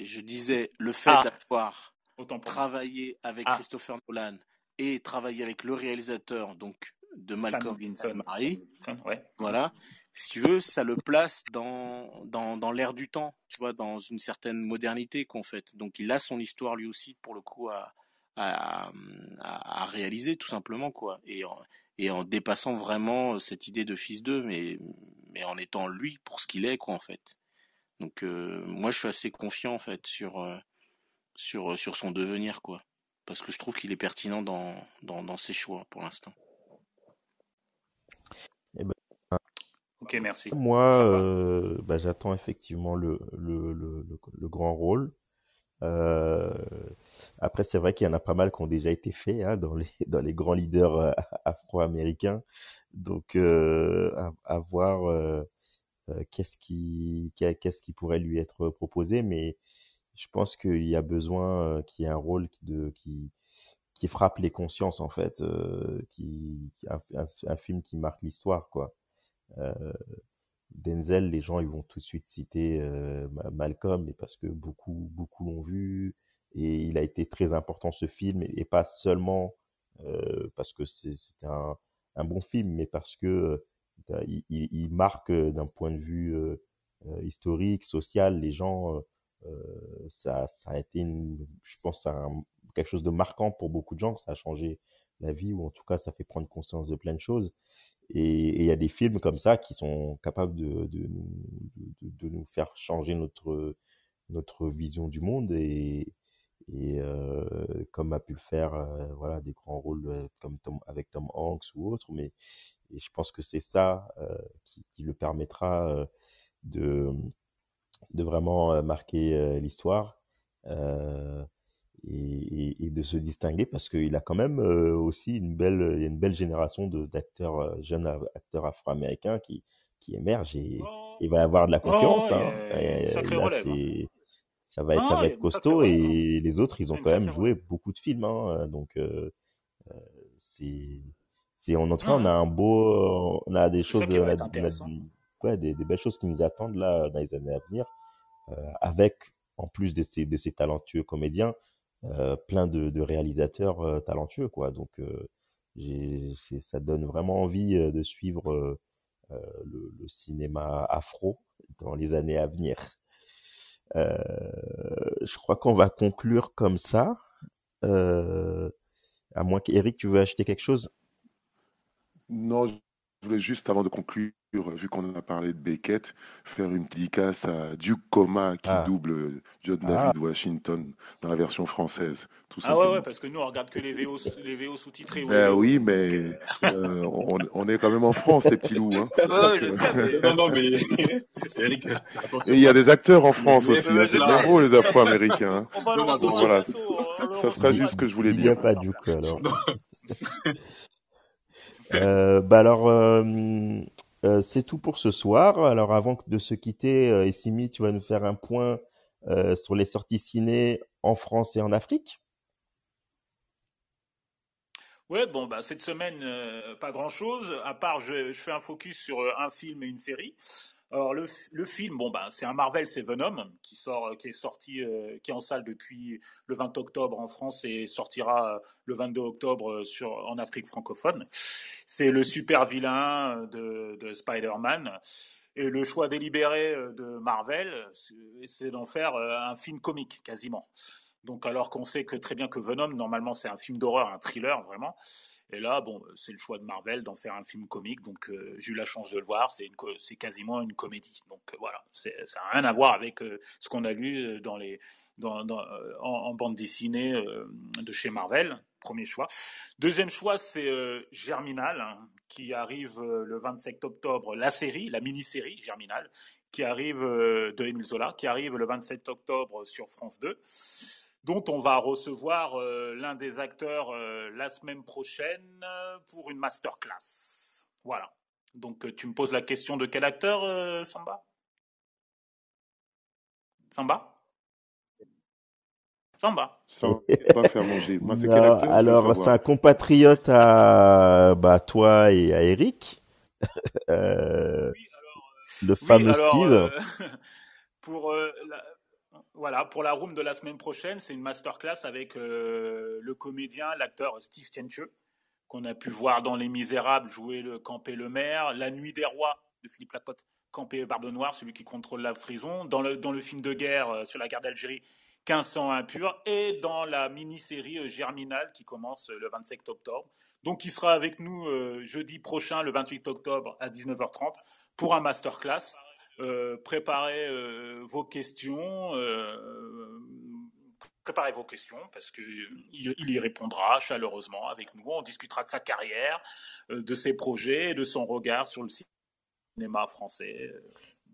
[SPEAKER 4] je disais le fait ah. d'avoir travailler avec ah. Christopher Nolan et travailler avec le réalisateur donc de Malcolm
[SPEAKER 2] Vincent,
[SPEAKER 4] Marie,
[SPEAKER 2] ouais.
[SPEAKER 4] voilà. Si tu veux, ça le place dans dans, dans l'air du temps, tu vois, dans une certaine modernité qu'en fait. Donc il a son histoire lui aussi pour le coup à à, à, à réaliser tout simplement quoi. Et en, et en dépassant vraiment cette idée de fils d'eux, mais mais en étant lui pour ce qu'il est quoi en fait. Donc euh, moi je suis assez confiant en fait sur euh, sur, sur son devenir, quoi. Parce que je trouve qu'il est pertinent dans, dans, dans, ses choix pour l'instant.
[SPEAKER 1] Eh ben,
[SPEAKER 2] ok, merci.
[SPEAKER 1] Moi, euh, bah, j'attends effectivement le, le, le, le, grand rôle. Euh, après, c'est vrai qu'il y en a pas mal qui ont déjà été faits hein, dans, les, dans les grands leaders euh, afro-américains. Donc, euh, à, à, voir euh, qu'est-ce qui, qu'est-ce qui pourrait lui être proposé. Mais je pense qu'il y a besoin qu'il y ait un rôle qui, de, qui, qui frappe les consciences en fait, euh, qui, un, film qui marque l'histoire quoi. Euh, Denzel, les gens ils vont tout de suite citer euh, Malcolm, mais parce que beaucoup beaucoup l'ont vu et il a été très important ce film et, pas seulement euh, parce que c'est un, bon film, mais parce que euh, il, il, marque d'un point de vue historique, social, les gens euh, ça, ça, a été, une, je pense, un, quelque chose de marquant pour beaucoup de gens. Ça a changé la vie, ou en tout cas, ça fait prendre conscience de plein de choses. Et il y a des films comme ça qui sont capables de, de, de, de nous faire changer notre, notre vision du monde et, et euh, comme a pu le faire euh, voilà des grands rôles euh, comme Tom, avec Tom Hanks ou autre mais et je pense que c'est ça euh, qui, qui, le permettra euh, de de vraiment marquer l'histoire et, et, et, de se distinguer parce qu'il a quand même aussi une belle une belle génération d'acteurs jeunes acteurs afro-américains qui qui émergent et oh. il va y avoir de la
[SPEAKER 2] oh, hein. et, sacré là, relève, hein.
[SPEAKER 1] ça va être, ah, ça va être costaud et les autres ils ont quand même joué beaucoup de films hein, donc euh, euh, c'est c'est en entrant on a un beau on a des choses on a, on a ouais, des, des, belles choses qui nous attendent là dans les années à venir. euh, avec en plus de ces de ces talentueux comédiens euh, plein de, de réalisateurs euh, talentueux quoi donc euh, ça donne vraiment envie de suivre le, le cinéma afro dans les années à venir. Euh, je crois qu'on va conclure comme ça. Euh, à moins qu'Eric, tu veux acheter quelque chose?
[SPEAKER 5] Non, je voulais juste, avant de conclure, vu qu'on a parlé de Beckett, faire une dédicace à Duke Coma qui ah. double John ah. David Washington dans la version française.
[SPEAKER 2] Tout ah ouais, ouais, parce que nous, on regarde que les VO, les VO sous-titrés.
[SPEAKER 5] Ben oui, mais euh, on, on, est quand même en France, les petits loups. Hein.
[SPEAKER 2] Ouais, je sais, mais... Non, non, mais...
[SPEAKER 5] Eric, attention. Et il y a des acteurs en France aussi, hein. c'est bien beau, les Afro-Américains. Hein. Voilà. Ça sera juste ce que je voulais dire.
[SPEAKER 1] Il n'y a pas Duke, alors. Euh, bah alors, euh, euh, c'est tout pour ce soir. Alors, avant de se quitter, Essimi, tu vas nous faire un point sur les sorties ciné en France et en Afrique.
[SPEAKER 2] Ouais, bon, bah cette semaine, euh, pas grand-chose. À part, je, fais un focus sur un film et une série. Alors le, le, film, bon bah c'est un Marvel, c'est Venom qui sort, qui est sorti, euh, qui est en salle depuis le 20 octobre en France et sortira le 22 octobre sur en Afrique francophone. C'est le super vilain de, de Spider-Man. Et le choix délibéré de Marvel, c'est d'en faire euh, un film comique quasiment. Donc alors qu'on sait que très bien que Venom, normalement c'est un film d'horreur, un thriller vraiment. Et là, bon, c'est le choix de Marvel d'en faire un film comique, donc euh, j'ai eu la chance de le voir. C'est quasiment une comédie. Donc euh, voilà, ça n'a rien à voir avec euh, ce qu'on a lu euh, dans les, euh, en, bande dessinée de chez Marvel. Premier choix. Deuxième choix, c'est Germinal, hein, qui arrive le 27 octobre. La série, la mini-série Germinal, qui arrive de Émile Zola, qui arrive le 27 octobre sur France 2 dont on va recevoir euh, l'un des acteurs euh, la semaine prochaine euh, pour une masterclass. Voilà. Donc tu me poses la question de quel acteur, Samba? Samba? Samba.
[SPEAKER 5] Sans pas faire manger. Moi, c'est
[SPEAKER 1] quel acteur? Alors, c'est un compatriote à bah, toi et à Eric. euh, oui, alors, le fameux oui, alors,
[SPEAKER 2] Steve. pour la, voilà, pour la room de la semaine prochaine, c'est une masterclass avec euh, le comédien, l'acteur Steve Tienche, qu'on a pu voir dans Les Misérables jouer le Campé le maire, La Nuit des Rois de Philippe Lacotte, Campé Barbe Noire, celui qui contrôle la prison, dans le, dans le film de guerre euh, sur la guerre d'Algérie, 1500 impurs, et dans la mini-série euh, Germinal qui commence le 27 octobre. Donc, il sera avec nous jeudi prochain, le 28 octobre à 19h30, pour un masterclass euh, préparez euh, vos questions. Euh, préparez vos questions parce que il, il, y répondra chaleureusement avec nous. On discutera de sa carrière, de ses projets, de son regard sur le cinéma français.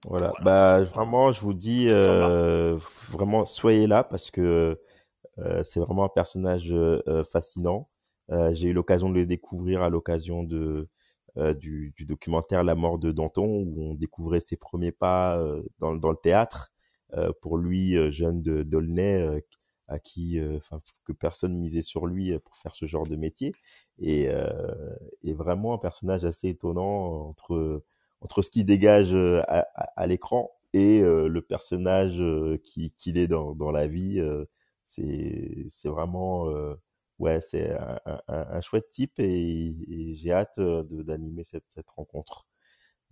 [SPEAKER 1] Voilà. voilà. Bah vraiment, je vous dis vraiment soyez là parce que euh, c'est vraiment un personnage euh, fascinant. J'ai eu l'occasion de le découvrir à l'occasion de du, du, documentaire La mort de Danton, où on découvrait ses premiers pas euh, dans, dans, le théâtre. Euh, pour lui, jeune de d'Aulnay, à qui, que personne misait sur lui pour faire ce genre de métier, et, et vraiment un personnage assez étonnant entre entre ce qu'il dégage à, à, à l'écran et le personnage qui qu'il est dans, dans la vie. c'est c'est vraiment ouais, c'est un, un, un, chouette type et, j'ai hâte euh, d'animer cette, cette, rencontre.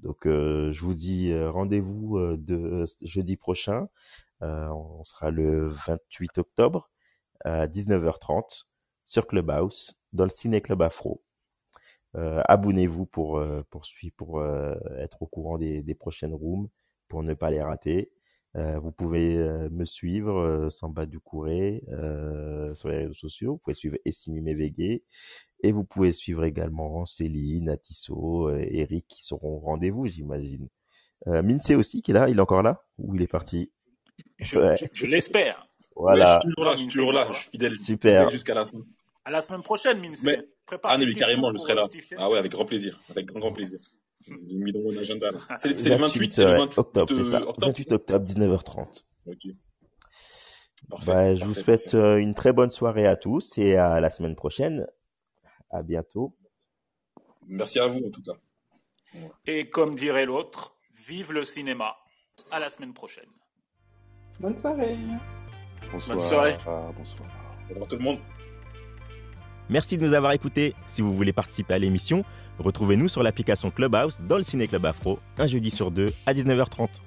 [SPEAKER 1] Donc, euh, je vous dis euh, rendez-vous euh, de jeudi prochain. on sera le 28 octobre à 19h30 sur Clubhouse dans le Ciné Club Afro. Euh, abonnez-vous pour, euh, pour, pour euh, être au courant des, des prochaines rooms, pour ne pas les rater. Euh, vous pouvez euh, me suivre, euh, Samba Doucouré, euh, sur les réseaux sociaux. Vous pouvez suivre Estimé Mévégué. Et vous pouvez suivre également Céline, Atisso, euh, Eric qui seront au rendez-vous, j'imagine. Euh, Minsé aussi, qui est là, il est encore là Ou il est parti?
[SPEAKER 2] Je,
[SPEAKER 1] Ouais.
[SPEAKER 2] je- je l'espère.
[SPEAKER 1] Voilà,
[SPEAKER 6] Ouais, je suis toujours là, je suis toujours là, je suis fidèle.
[SPEAKER 1] super.
[SPEAKER 6] Jusqu'à la fin.
[SPEAKER 2] À la semaine prochaine, Minsé.
[SPEAKER 6] Mais-
[SPEAKER 2] Prépare
[SPEAKER 6] Ah non, mais carrément, je serai là. Ah ouais, avec grand plaisir. Avec grand, grand plaisir. J'ai mis dans mon agenda. là. C'est le 28, c'est le
[SPEAKER 1] ouais,
[SPEAKER 6] 28
[SPEAKER 1] octobre, c'est ça.
[SPEAKER 6] octobre
[SPEAKER 1] 28 octobre, 19h30.
[SPEAKER 6] Ok. Parfait.
[SPEAKER 1] Bah, je vous souhaite euh, une très bonne soirée à tous et à la semaine prochaine. À bientôt.
[SPEAKER 6] Merci à vous, en tout cas.
[SPEAKER 2] Et comme dirait l'autre, vive le cinéma. À la semaine prochaine.
[SPEAKER 3] Bonne soirée.
[SPEAKER 5] Bonsoir.
[SPEAKER 4] Bonne soirée.
[SPEAKER 5] Bonsoir.
[SPEAKER 6] Au revoir tout le monde.
[SPEAKER 8] Merci de nous avoir écoutés. Si vous voulez participer à l'émission, retrouvez-nous sur l'application Clubhouse dans le Ciné Club Afro, un jeudi sur deux à 19h30.